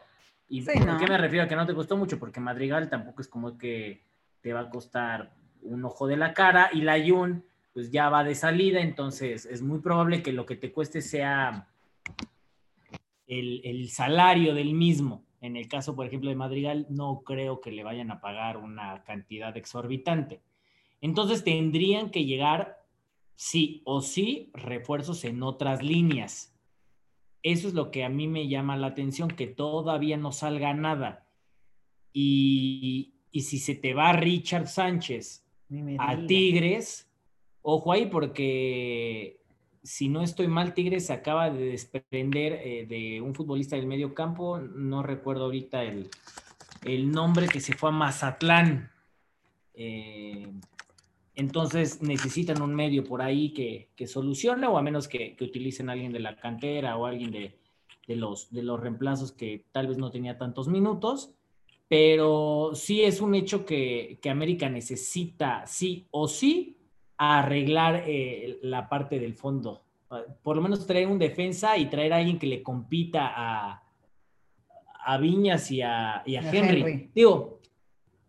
¿y Sí, por ¿no? qué me refiero a que no te costó mucho? Porque Madrigal tampoco es como que te va a costar un ojo de la cara y la Jun pues ya va de salida, entonces es muy probable que lo que te cueste sea el, el salario del mismo. En el caso, por ejemplo, de Madrigal, no creo que le vayan a pagar una cantidad exorbitante. Entonces tendrían que llegar sí o sí refuerzos en otras líneas. Eso es lo que a mí me llama la atención, que todavía no salga nada. Y, y si se te va Richard Sánchez a. Tigres, ojo ahí porque si no estoy mal, Tigres acaba de desprender eh, de un futbolista del medio campo, no recuerdo ahorita el, el nombre que se fue a Mazatlán. Eh, entonces necesitan un medio por ahí que, que solucione o a menos que, que utilicen a alguien de la cantera o alguien de, de los, de los reemplazos que tal vez no tenía tantos minutos, pero sí es un hecho que, que América necesita, sí o sí, arreglar eh, la parte del fondo. Por lo menos traer un defensa y traer a alguien que le compita a, a Viñas y a, y a a Henry. Henry. Digo,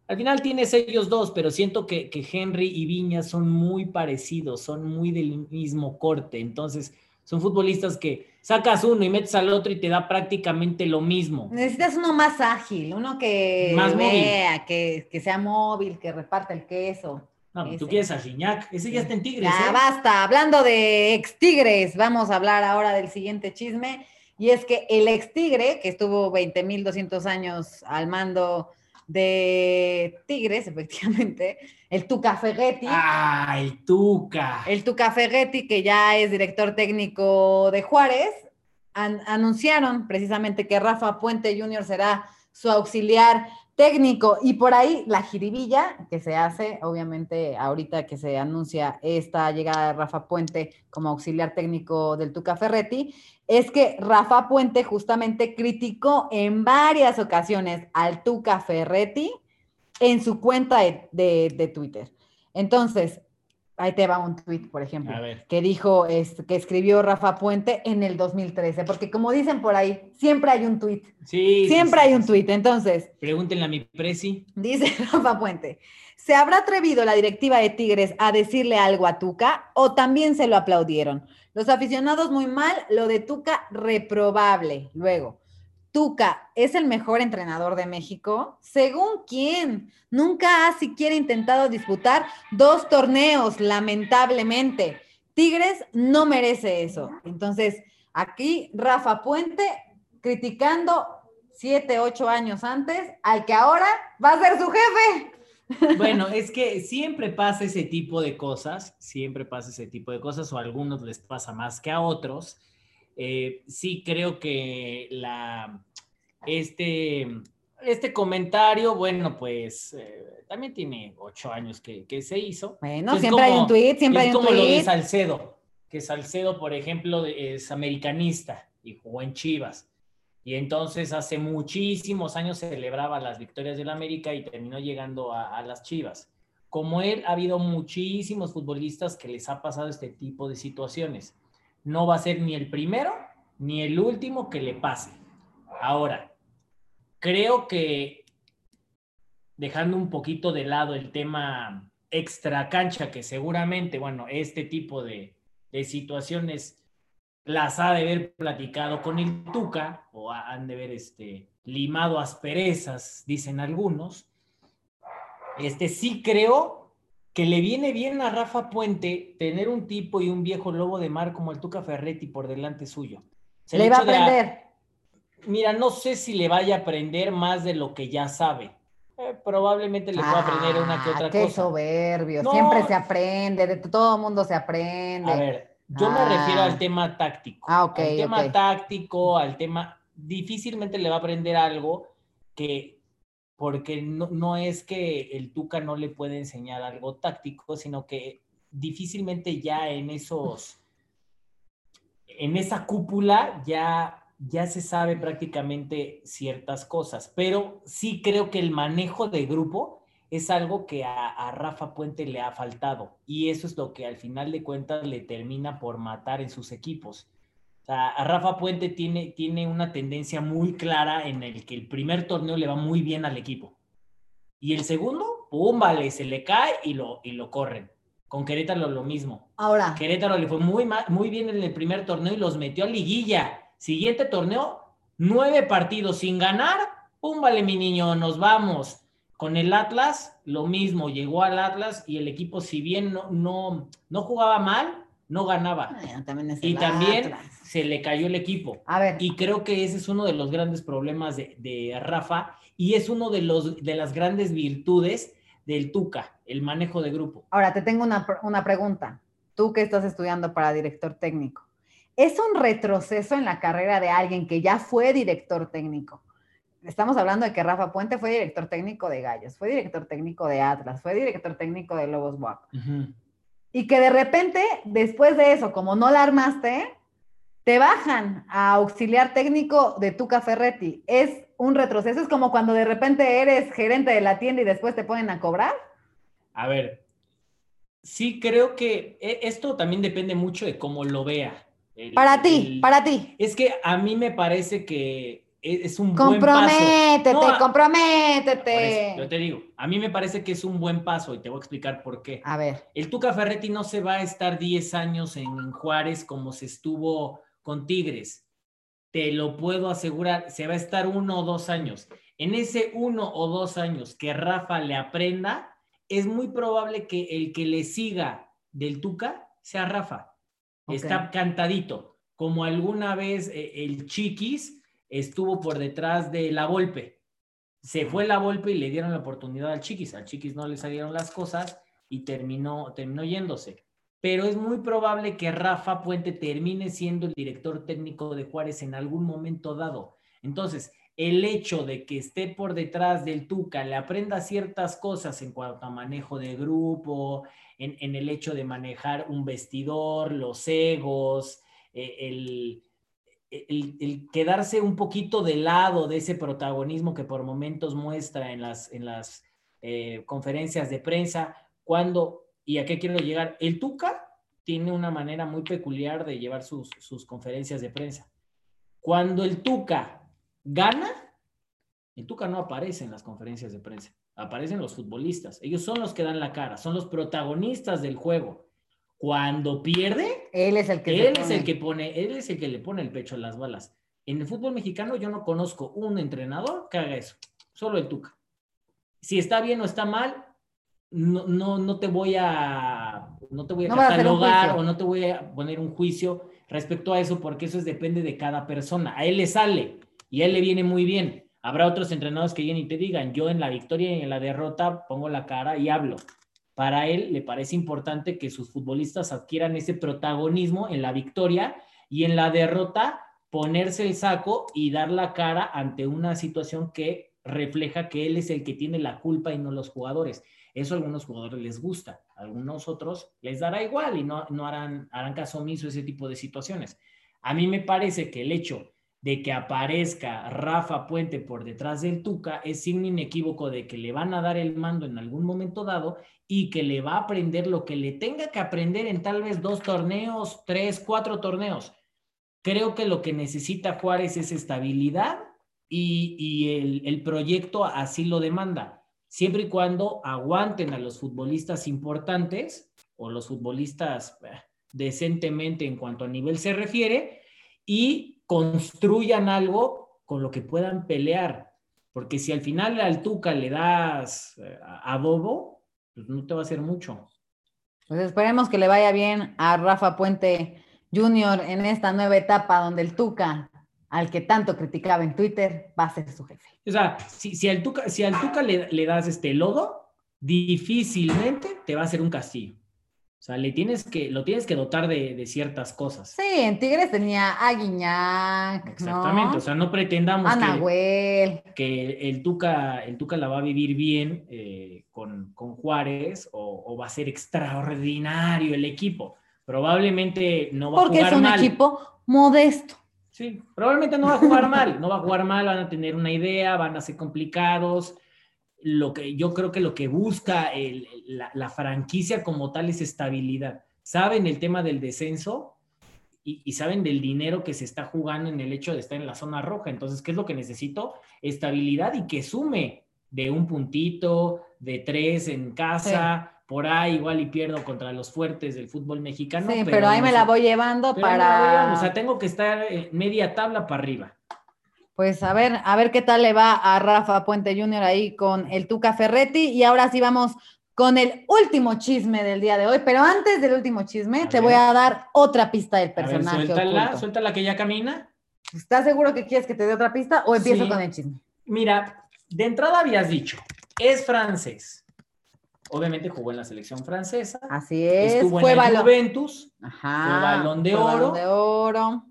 al final tienes ellos dos, pero siento que, que Henry y Viñas son muy parecidos, son muy del mismo corte. Entonces, son futbolistas que sacas uno y metes al otro y te da prácticamente lo mismo. Necesitas uno más ágil, uno que Más móvil. vea, que, que sea móvil, que reparta el queso. No, tú Ese. quieres a Gignac, ese ya está en Tigres. Ya ¿eh? basta, hablando de ex tigres, vamos a hablar ahora del siguiente chisme. Y es que el ex tigre, que estuvo 20.200 años al mando de Tigres, [LAUGHS] efectivamente, el Tuca Ferretti. Ah, el Tuca. El Tuca Ferretti, que ya es director técnico de Juárez, an- anunciaron precisamente que Rafa Puente Jr. será su auxiliar técnico y por ahí la jiribilla que se hace, obviamente ahorita que se anuncia esta llegada de Rafa Puente como auxiliar técnico del Tuca Ferretti, es que Rafa Puente justamente criticó en varias ocasiones al Tuca Ferretti en su cuenta de, de- de Twitter. Entonces, ahí te va un tweet, por ejemplo que dijo, este, que escribió Rafa Puente en el 2013, porque como dicen por ahí, siempre hay un tweet, Sí. siempre sí, hay un tweet. Entonces, Pregúntenle a mi presi. dice [LAUGHS] Rafa Puente, ¿se habrá atrevido la directiva de Tigres a decirle algo a Tuca o también se lo aplaudieron? Los aficionados muy mal, lo de Tuca reprobable. Luego, Tuca es el mejor entrenador de México. ¿Según quién? Nunca ha siquiera intentado disputar dos torneos, lamentablemente. Tigres no merece eso. Entonces, aquí Rafa Puente criticando siete, ocho años antes al que ahora va a ser su jefe. Bueno, es [LAUGHS] que siempre pasa ese tipo de cosas, siempre pasa ese tipo de cosas, o a algunos les pasa más que a otros. Eh, sí creo que la, este, este comentario, bueno, pues eh, también tiene ocho años que, que se hizo. Bueno, Es siempre hay como- un tweet, siempre hay un como lo de. Salcedo, que Salcedo, por ejemplo, es americanista y jugó en Chivas. Y entonces hace muchísimos años celebraba las victorias del América y terminó llegando a, a las Chivas. Como él, ha habido muchísimos futbolistas que les ha pasado este tipo de situaciones. No va a ser ni el primero ni el último que le pase. Ahora, creo que dejando un poquito de lado el tema extra cancha, que seguramente, bueno, este tipo de, de situaciones las ha de haber platicado con el Tuca o ha- han de haber este, limado asperezas, dicen algunos. Este sí creo que le viene bien a Rafa Puente tener un tipo y un viejo lobo de mar como el Tuca Ferretti por delante suyo. El Le va a aprender. Mira, no sé si le vaya a aprender más de lo que ya sabe. Eh, probablemente le pueda aprender una que Ah, otra qué cosa. soberbio. No. Siempre se aprende, de todo mundo se aprende. A ver, yo me Ah. refiero al tema táctico. Ah, ok, Al tema táctico, al tema. Difícilmente le va a aprender algo que. Porque no, no es que el Tuca no le puede enseñar algo táctico, sino que difícilmente ya en esos. En esa cúpula ya, ya se sabe prácticamente ciertas cosas. Pero sí creo que el manejo de grupo es algo que a, a Rafa Puente le ha faltado y eso es lo que al final de cuentas le termina por matar en sus equipos. O sea, a Rafa Puente tiene, tiene una tendencia muy clara en el que el primer torneo le va muy bien al equipo y el segundo, pum, vale, se le cae y lo, y lo corren. Con Querétaro lo mismo. Ahora, Querétaro le fue muy, muy bien en el primer torneo y los metió a liguilla. Siguiente torneo, nueve partidos sin ganar. Pum, vale, mi niño, nos vamos. Con el Atlas, lo mismo. Llegó al Atlas y el equipo, si bien no, no, no jugaba mal, no ganaba. bueno, también es Y también se le cayó el equipo. A ver, Y creo que ese es uno de los grandes problemas de, de Rafa y es uno de, los, de las grandes virtudes del Tuca, el manejo de grupo. ahora te tengo una, una pregunta. Tú que estás estudiando para director técnico. ¿Es un retroceso en la carrera de alguien que ya fue director técnico? Estamos hablando de que Rafa Puente fue director técnico de Gallos, fue director técnico de Atlas, fue director técnico de Lobos WAP. Ujú. Y que de repente, después de eso, como no la armaste, te bajan a auxiliar técnico de Tuca Ferretti. Es un retroceso, es como cuando de repente eres gerente de la tienda y después te ponen a cobrar. A ver, sí creo que e- esto también depende mucho de cómo lo vea. El- Para ti, el- para ti. Es que a mí me parece que es un buen paso. Comprométete, No, eso, comprométete. yo te digo, a mí me parece que es un buen paso y te voy a explicar por qué. A ver, El Tuca Ferretti no se va a estar 10 años en, Juárez como se estuvo con Tigres. Te lo puedo asegurar, se va a estar uno o dos años. En ese uno o dos años que Rafa le aprenda, es muy probable que el que le siga del Tuca sea Rafa. Está cantadito, como alguna vez eh, el Chiquis estuvo por detrás de la Volpe. Se fue la Volpe y le dieron la oportunidad al Chiquis. Al Chiquis no le salieron las cosas y terminó, terminó yéndose. Pero es muy probable que Rafa Puente termine siendo el director técnico de Juárez en algún momento dado. Entonces, el hecho de que esté por detrás del Tuca, le aprenda ciertas cosas en cuanto a manejo de grupo, en, en el hecho de manejar un vestidor, los egos, eh, el, el, quedarse un poquito de lado de ese protagonismo que por momentos muestra en las, en las eh, conferencias de prensa, cuando, y a qué quiero llegar, el Tuca tiene una manera muy peculiar de llevar sus, sus conferencias de prensa. Cuando el Tuca gana, el Tuca no aparece en las conferencias de prensa, aparecen los futbolistas, ellos son los que dan la cara, son los protagonistas del juego. Cuando pierde, él es el que él es pone. el que pone, él es el que le pone el pecho a las balas. En el fútbol mexicano yo no conozco un entrenador que haga eso, solo el Tuca. Si está bien o está mal, no, no, no te voy a no te voy a No catalogar o no te voy a poner un juicio respecto a eso, porque eso es, depende de cada persona. A él le sale y a él le viene muy bien. Habrá otros entrenadores que lleguen y te digan, yo en la victoria y en la derrota pongo la cara y hablo. Para él le parece importante que sus futbolistas adquieran ese protagonismo en la victoria y en la derrota ponerse el saco y dar la cara ante una situación que refleja que él es el que tiene la culpa y no los jugadores. Eso a algunos jugadores les gusta, a algunos otros les dará igual y no, no harán, harán caso omiso ese tipo de situaciones. A mí me parece que el hecho de que aparezca Rafa Puente por detrás del Tuca es signo inequívoco de que le van a dar el mando en algún momento dado y que le va a aprender lo que le tenga que aprender en tal vez dos torneos, tres, cuatro torneos. Creo que lo que necesita Juárez es estabilidad y, y el, el proyecto así lo demanda, siempre y cuando aguanten a los futbolistas importantes o los futbolistas eh, decentemente en cuanto a nivel se refiere y construyan algo con lo que puedan pelear. Porque si al final al Tuca le das eh, adobo, pues no te va a hacer mucho. Pues esperemos que le vaya bien a Rafa Puente Jr. en esta nueva etapa donde el Tuca, al que tanto criticaba en Twitter, va a ser su jefe. O sea, si, si al Tuca, si al tuca le, le das este lodo, difícilmente te va a hacer un castillo. O sea, le tienes que, lo tienes que dotar de, de ciertas cosas. Sí, en Tigres tenía a Guiñac, Exactamente. ¿no? O sea, no pretendamos que, que el Tuca, el Tuca la va a vivir bien eh, con, con Juárez o, o va a ser extraordinario el equipo. Probablemente no va Porque a es jugar un mal. equipo modesto. Sí, probablemente no va a jugar [LAUGHS] mal, no va a jugar mal, van a tener una idea, van a ser complicados. Lo que yo creo que lo que busca el- la, la franquicia como tal es estabilidad. Saben el tema del descenso y, y saben del dinero que se está jugando en el hecho de estar en la zona roja. Entonces, ¿qué es lo que necesito? Estabilidad y que sume de un puntito, de tres en casa, por ahí igual y pierdo contra los fuertes del fútbol mexicano. sí, pero, ahí no me sé. la voy llevando Pero ahí me la voy para. dando, O sea, tengo que estar eh, media tabla para arriba. Pues a ver, a ver qué tal le va a Rafa Puente Jr. ahí con el Tuca Ferretti. Y ahora sí vamos con el último chisme del día de hoy. Pero antes del último chisme, A te ver. voy a dar otra pista del A ver, personaje. suéltala, oculto. suéltala que ya camina. ¿Estás seguro que quieres que te dé otra pista o empiezo Sí. con el chisme? Mira, de entrada habías dicho, es francés. Obviamente jugó en la selección francesa. Así es. estuvo fue en el balón. Juventus. Ajá. fue Balón de fue Oro. Balón de oro.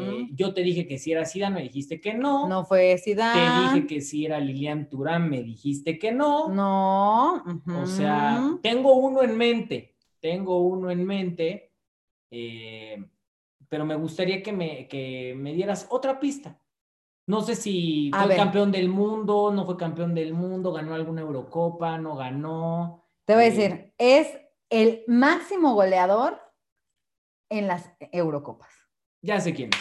Eh, yo te dije que si era Zidane, me dijiste que no. no fue Te Zidane. dije que si era Lilian Turán, me dijiste que no. No. O sea, tengo uno en mente. Tengo uno en mente. eh, pero me gustaría que me, que me dieras otra pista. No sé si A fue ver. campeón del mundo, no fue campeón del mundo, ganó alguna Eurocopa, no ganó. Te voy a Eh, decir, es el máximo goleador en las Eurocopas. Ya sé quién es.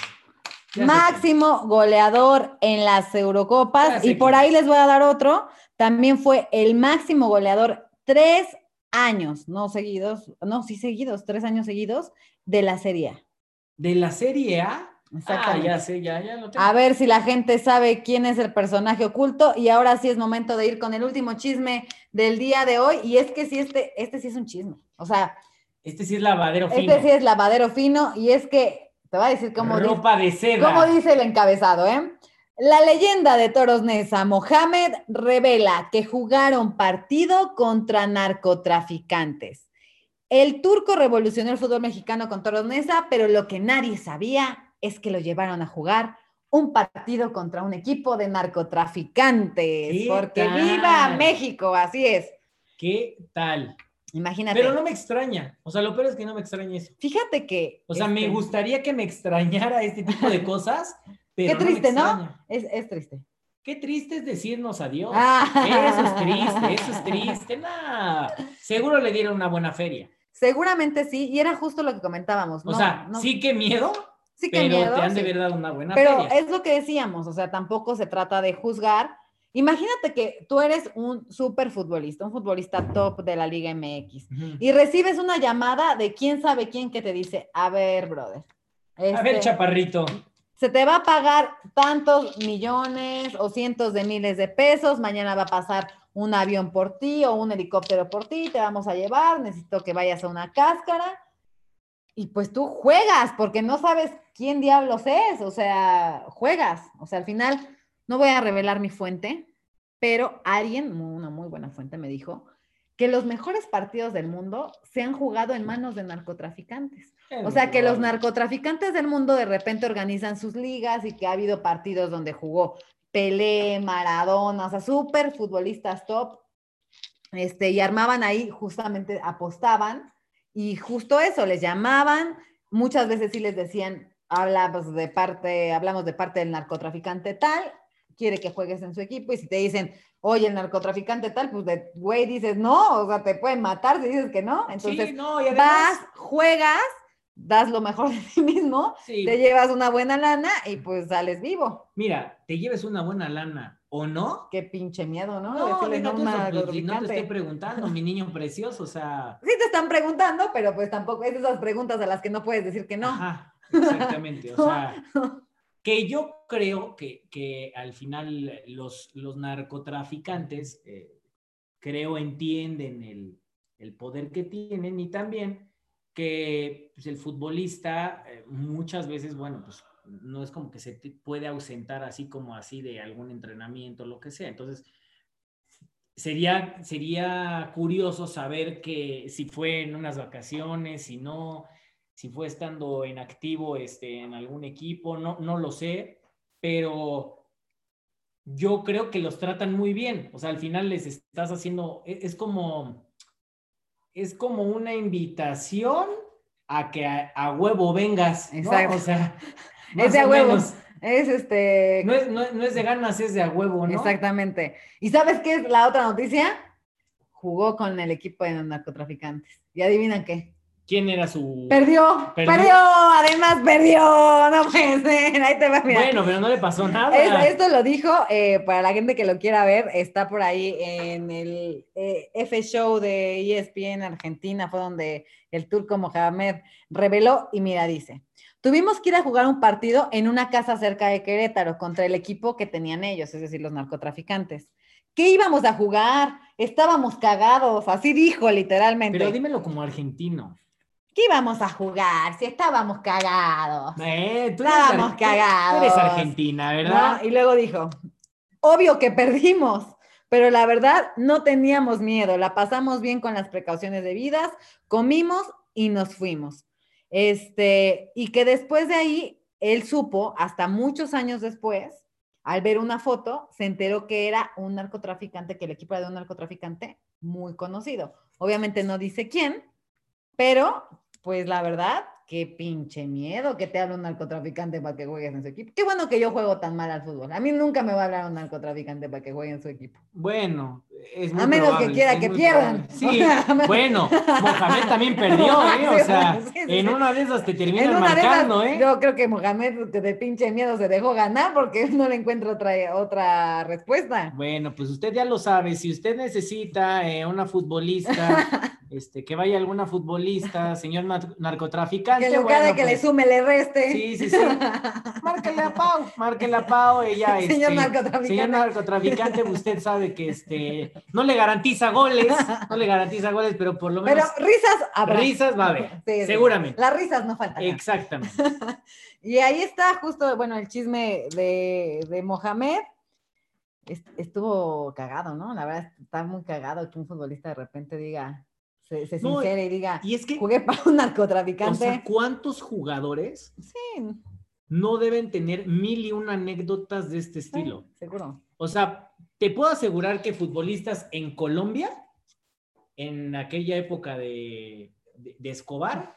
Ya Máximo goleador en las Eurocopas. Y por ahí es. les voy a dar otro. También fue el máximo goleador tres años, no seguidos, no, sí seguidos, tres años seguidos de la Serie A. De la Serie A. Ah, Exactamente. ya sé, ya, ya lo tengo. A ver si la gente sabe quién es el personaje oculto. Y ahora sí es momento de ir con el último chisme del día de hoy. Y es que sí, este, este sí es un chisme. O sea, Este sí es lavadero fino. este sí es lavadero fino. Y es que, te voy a decir cómo dice, Ropa de seda. cómo dice el encabezado, ¿eh? La leyenda de Toros Neza, Mohamed, revela que jugaron partido contra narcotraficantes. El turco revolucionó el fútbol mexicano con Toros Neza, pero lo que nadie sabía es que lo llevaron a jugar un partido contra un equipo de narcotraficantes. ¿Qué Porque tal? viva México, así es. ¿Qué tal? Imagínate. Pero no me extraña. O sea, lo peor es que no me extraña eso. Fíjate que. O sea, me este, gustaría que me extrañara este tipo de cosas, [LAUGHS] pero Qué triste, ¿no? Es, es triste. Qué triste es decirnos adiós. Ah. Eso es triste, eso es triste. Nah. Seguro le dieron una buena feria. Seguramente sí, y era justo lo que comentábamos. O sea, no- sí que miedo, sí que pero miedo, te han sí. una buena Pero feria. es lo que decíamos, o sea, tampoco se trata de juzgar. Imagínate que tú eres un súper futbolista, un futbolista top de la Liga MX, y recibes una llamada de quién sabe quién que te dice, a ver, brother, A ver, este, chaparrito. se te va a pagar tantos millones o cientos de miles de pesos, mañana va a pasar un avión por ti o un helicóptero por ti, te vamos a llevar, necesito que vayas a una cáscara y pues tú juegas porque no sabes quién diablos es, o sea, juegas, o sea, al final no voy a revelar mi fuente, pero alguien, una muy buena fuente me dijo que los mejores partidos del mundo se han jugado en manos de narcotraficantes. O sea, que los narcotraficantes del mundo de repente organizan sus ligas y que ha habido partidos donde jugó Pelé, Maradona, o sea, súper futbolistas top, este, y armaban ahí, justamente apostaban, y justo eso, les llamaban, muchas veces sí les decían, hablamos de parte, hablamos de parte del narcotraficante tal, quiere que juegues en su equipo, y si te dicen, oye, el narcotraficante tal, pues de güey dices no, o sea, te pueden matar si dices que no, entonces sí, no, y además, vas, juegas, das lo mejor de ti mismo, sí, te llevas una buena lana y pues sales vivo. mira, te lleves una buena lana o no. Qué pinche miedo, ¿no? No, Decirle no eso, pues, te estoy preguntando, mi niño precioso, o sea. Sí te están preguntando, pero pues tampoco es de esas preguntas a las que no puedes decir que no. Ajá, exactamente. O sea, [LAUGHS] que yo creo que, que al final los, los narcotraficantes, eh, creo, entienden el, el poder que tienen y también que pues, el futbolista eh, muchas veces, bueno, pues no es como que se puede ausentar así como así de algún entrenamiento, lo que sea. Entonces, sería, sería curioso saber que si fue en unas vacaciones, si no, si fue estando en activo este, en algún equipo, no, no lo sé, pero yo creo que los tratan muy bien. O sea, al final les estás haciendo, es, es como, es como una invitación a que a, a huevo vengas. ¿no? Exacto. O sea, Es de a huevo. menos. Es este. No es, no, no es de ganas, es de a huevo, ¿no? Exactamente. ¿Y sabes qué es la otra noticia? Jugó con el equipo de narcotraficantes. ¿Y adivinan qué? ¿Quién era su...? Perdió, ¿Perdió? perdió, además perdió, no puede ser, ahí te va, mira. Bueno, pero no le pasó nada. Es- esto lo dijo, eh, para la gente que lo quiera ver, está por ahí en el eh, F Show de ESPN Argentina, fue donde el turco Mohamed reveló y mira, dice, tuvimos que ir a jugar un partido en una casa cerca de Querétaro contra el equipo que tenían ellos, es decir, los narcotraficantes. ¿Qué íbamos a jugar? Estábamos cagados, así dijo literalmente. Pero dímelo como argentino. ¿Qué íbamos a jugar si estábamos cagados? Eh, tú Estábamos cagados. Tú eres argentina, ¿verdad? ¿no? Y luego dijo, obvio que perdimos, pero la verdad no teníamos miedo, la pasamos bien con las precauciones debidas, comimos y nos fuimos. Este, y que después de ahí, él supo, hasta muchos años después, al ver una foto, se enteró que era un narcotraficante, que el equipo era de un narcotraficante muy conocido. Obviamente no dice quién, pero pues la verdad qué pinche miedo que te hable un narcotraficante para que juegues en su equipo. Qué bueno que yo juego tan mal al fútbol. A mí nunca me va a hablar un narcotraficante para que juegue en su equipo. Bueno, es muy [LAUGHS] A menos que quiera que pierdan. probable. Sí, bueno, [LAUGHS] Mohamed también perdió, ¿eh? [LAUGHS] O sea, Sí, sí, en una de esas te terminan de esas, marcando, ¿eh? Yo creo que Mohamed de pinche miedo se dejó ganar porque no le encuentro otra, otra respuesta. Bueno, pues usted ya lo sabe, si usted necesita eh, una futbolista, este, que vaya alguna futbolista, señor nar- narcotraficante, Que de bueno, que le pues, sume, le reste. Sí, sí, sí. Márquele a Pau, márquele a Pau, ella, Señor este, narcotraficante. señor narcotraficante, usted sabe que este, no le garantiza goles, [LAUGHS] no le garantiza goles, pero por lo Pero menos risas habrá. risas va a haber, Sí, seguramente. Las risas no faltan. Exactamente. [LAUGHS] Y ahí está justo, bueno, el chisme de, de Mohamed. Est- Estuvo cagado, ¿no? La verdad está muy cagado que un futbolista de repente diga, se, se No, sincere y diga, Y es que, jugué para un o narcotraficante. sea, ¿cuántos jugadores sí, no deben tener mil y una anécdotas de este estilo? seguro. O sea, te puedo asegurar que futbolistas en Colombia, en aquella época de, Escobar,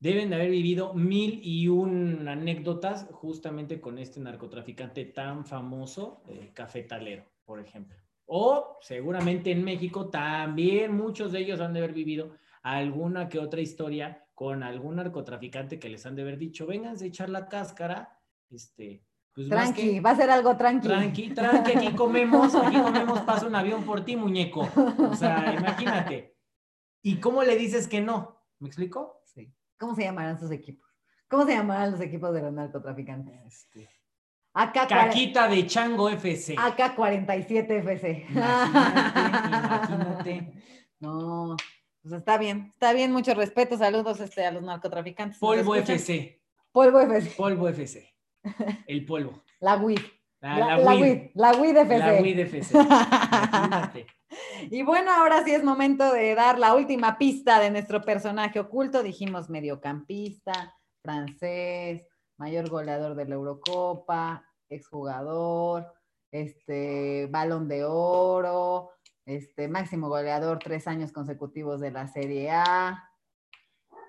deben de haber vivido mil y un anécdotas justamente con este narcotraficante tan famoso, eh, cafetalero, por ejemplo. O seguramente en México también muchos de ellos han de haber vivido alguna que otra historia con algún narcotraficante que les han de haber dicho, vénganse a echar la cáscara, este, pues que- Tranqui, va a ser algo tranqui. Tranqui, tranqui, aquí comemos, aquí comemos, pasa un avión por ti, muñeco. O sea, imagínate. ¿Y cómo le dices que no? ¿Me explico? Sí. ¿Cómo se llamarán sus equipos? ¿Cómo se llamarán los equipos de los narcotraficantes? Este, AK, caquita de Chango FC. AK-47 FC. Imagínate, imagínate. No, pues está bien, está bien, mucho respeto, saludos este, a los narcotraficantes. ¿nos Polvo? FC. Polvo FC, Polvo FC. El polvo. la WID. La, La, la WID. La WID FC. La WID FC. Imagínate. [LAUGHS] Y bueno, ahora sí es momento de dar la última pista de nuestro personaje oculto. Dijimos mediocampista, francés, mayor goleador de la Eurocopa, exjugador, este, balón de oro, este, máximo goleador tres años consecutivos de la Serie A.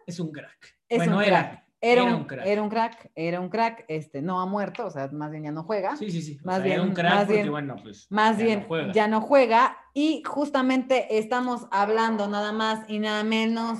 Es un crack. Es bueno, un era. crack. Era, era un, un crack. era un crack, era un crack, este, no ha muerto, o sea, más bien ya no juega. Sí, sí, sí. O Más sea, bien- era un crack más porque, bien- bueno, pues. Más ya bien, no juega. ya no juega. Y justamente estamos hablando nada más y nada menos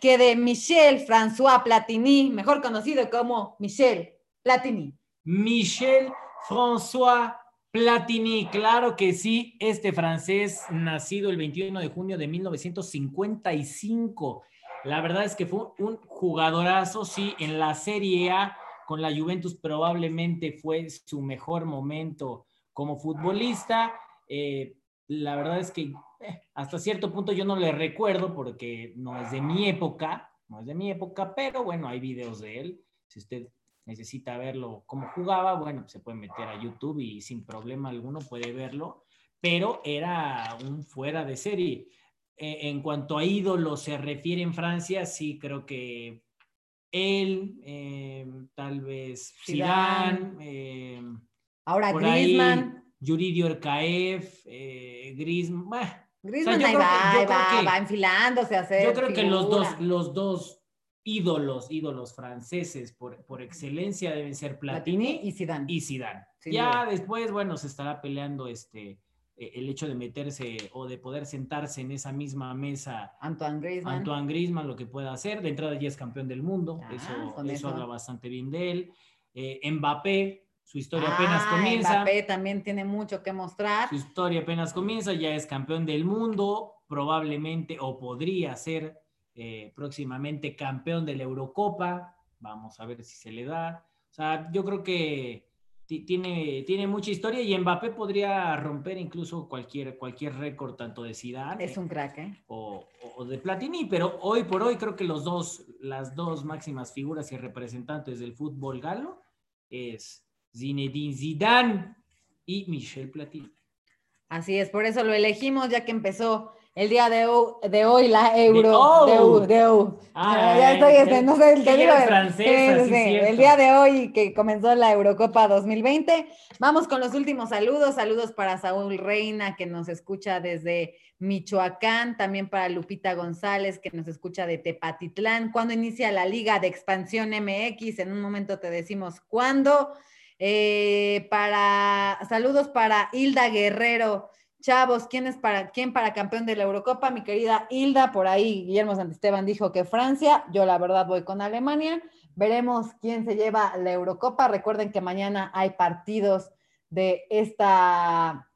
que de Michel François Platini, mejor conocido como Michel Platini. Michel François Platini, claro que sí, este francés nacido el 21 de junio de 1955. La verdad es que fue un jugadorazo, sí, en la Serie A con la Juventus probablemente fue su mejor momento como futbolista. Eh, la verdad es que eh, hasta cierto punto yo no le recuerdo porque no es de mi época, no es de mi época, pero bueno, hay videos de él. Si usted necesita verlo cómo jugaba, bueno, se puede meter a YouTube y sin problema alguno puede verlo, pero era un fuera de serie. Eh, en cuanto a ídolo se refiere en Francia, sí creo que él, eh, tal vez Zidane. Eh, Ahora Griezmann. Yuri Diorcaev, eh, Griezmann, bah, Griezmann ahí que- va, yo ahí creo va, que- va enfilándose a hacer yo creo que los figura. dos, los dos ídolos, ídolos franceses por, por excelencia deben ser Platini Platini y Zidane. y Zidane. Sin ya duda. después, bueno, se estará peleando este el hecho de meterse o de poder sentarse en esa misma mesa Antoine Griezmann. Antoine Griezmann, lo que pueda hacer. De entrada ya es campeón del mundo, Ah, eso, con eso eso. habla bastante bien de él. Eh, Mbappé, su historia apenas Ah, comienza. Mbappé también tiene mucho que mostrar. Su historia apenas comienza, ya es campeón del mundo, probablemente o podría ser eh, próximamente campeón de la Eurocopa. Vamos a ver si se le da. O sea, yo creo que tiene, tiene mucha historia y Mbappé podría romper incluso cualquier, cualquier récord, tanto de Zidane Es un crack, ¿eh? o, o de Platini, pero hoy por hoy creo que los dos, las dos máximas figuras y representantes del fútbol galo es Zinedine Zidane y Michel Platini. Así es, por eso lo elegimos, ya que empezó El día de, de hoy, la euro. oh. De, U, de U. Ay, ya estoy, este, no sé, te digo. de- sí. El día de hoy que comenzó la Eurocopa 2020. Vamos con los últimos saludos. Saludos para Saúl Reina, que nos escucha desde Michoacán. También para Lupita González, que nos escucha de Tepatitlán. ¿Cuándo inicia la Liga de Expansión MX? En un momento te decimos cuándo. Eh, para saludos para Hilda Guerrero. Chavos, ¿quién es para quién para campeón de la Eurocopa? Mi querida Hilda, por ahí Guillermo Santisteban dijo que Francia, yo la verdad voy con Alemania. Veremos quién se lleva la Eurocopa. Recuerden que mañana hay partidos de esta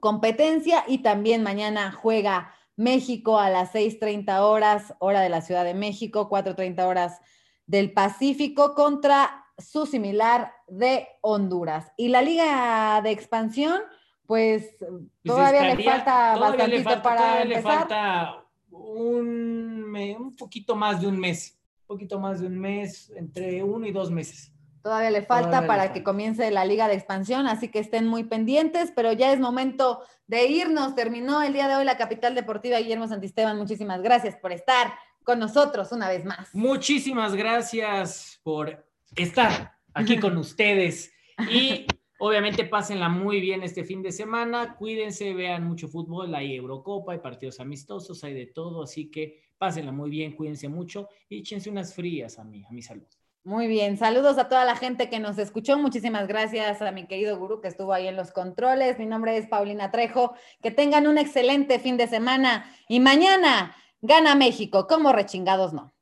competencia y también mañana juega México a las 6:30 horas, hora de la Ciudad de México, 4:30 horas del Pacífico contra su similar de Honduras. Y la Liga de Expansión, pues Pues todavía le falta todavía le bastantito falta- para todavía le empezar. falta un, un poquito más de un mes, un poquito más de un mes, entre uno y dos meses. Todavía le falta Todavía le para falta. que comience la liga de expansión, así que estén muy pendientes, pero ya es momento de irnos. Terminó el día de hoy la capital deportiva Guillermo Santisteban. Muchísimas gracias por estar con nosotros una vez más. Muchísimas gracias por estar aquí [LAUGHS] con ustedes y obviamente pásenla muy bien este fin de semana, cuídense, vean mucho fútbol, hay Eurocopa, hay partidos amistosos, hay de todo, así que pásenla muy bien, cuídense mucho y échense unas frías a mí, a mi salud. Muy bien, saludos a toda la gente que nos escuchó. Muchísimas gracias a mi querido gurú que estuvo ahí en los controles. Mi nombre es Paulina Trejo. Que tengan un excelente fin de semana y mañana gana México. Como rechingados no.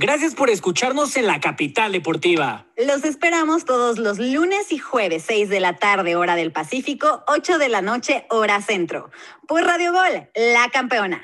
Gracias por escucharnos en la capital deportiva. Los esperamos todos los lunes y jueves, 6 de la tarde, hora del Pacífico, 8 de la noche, hora centro. Por Radio Gol, la campeona.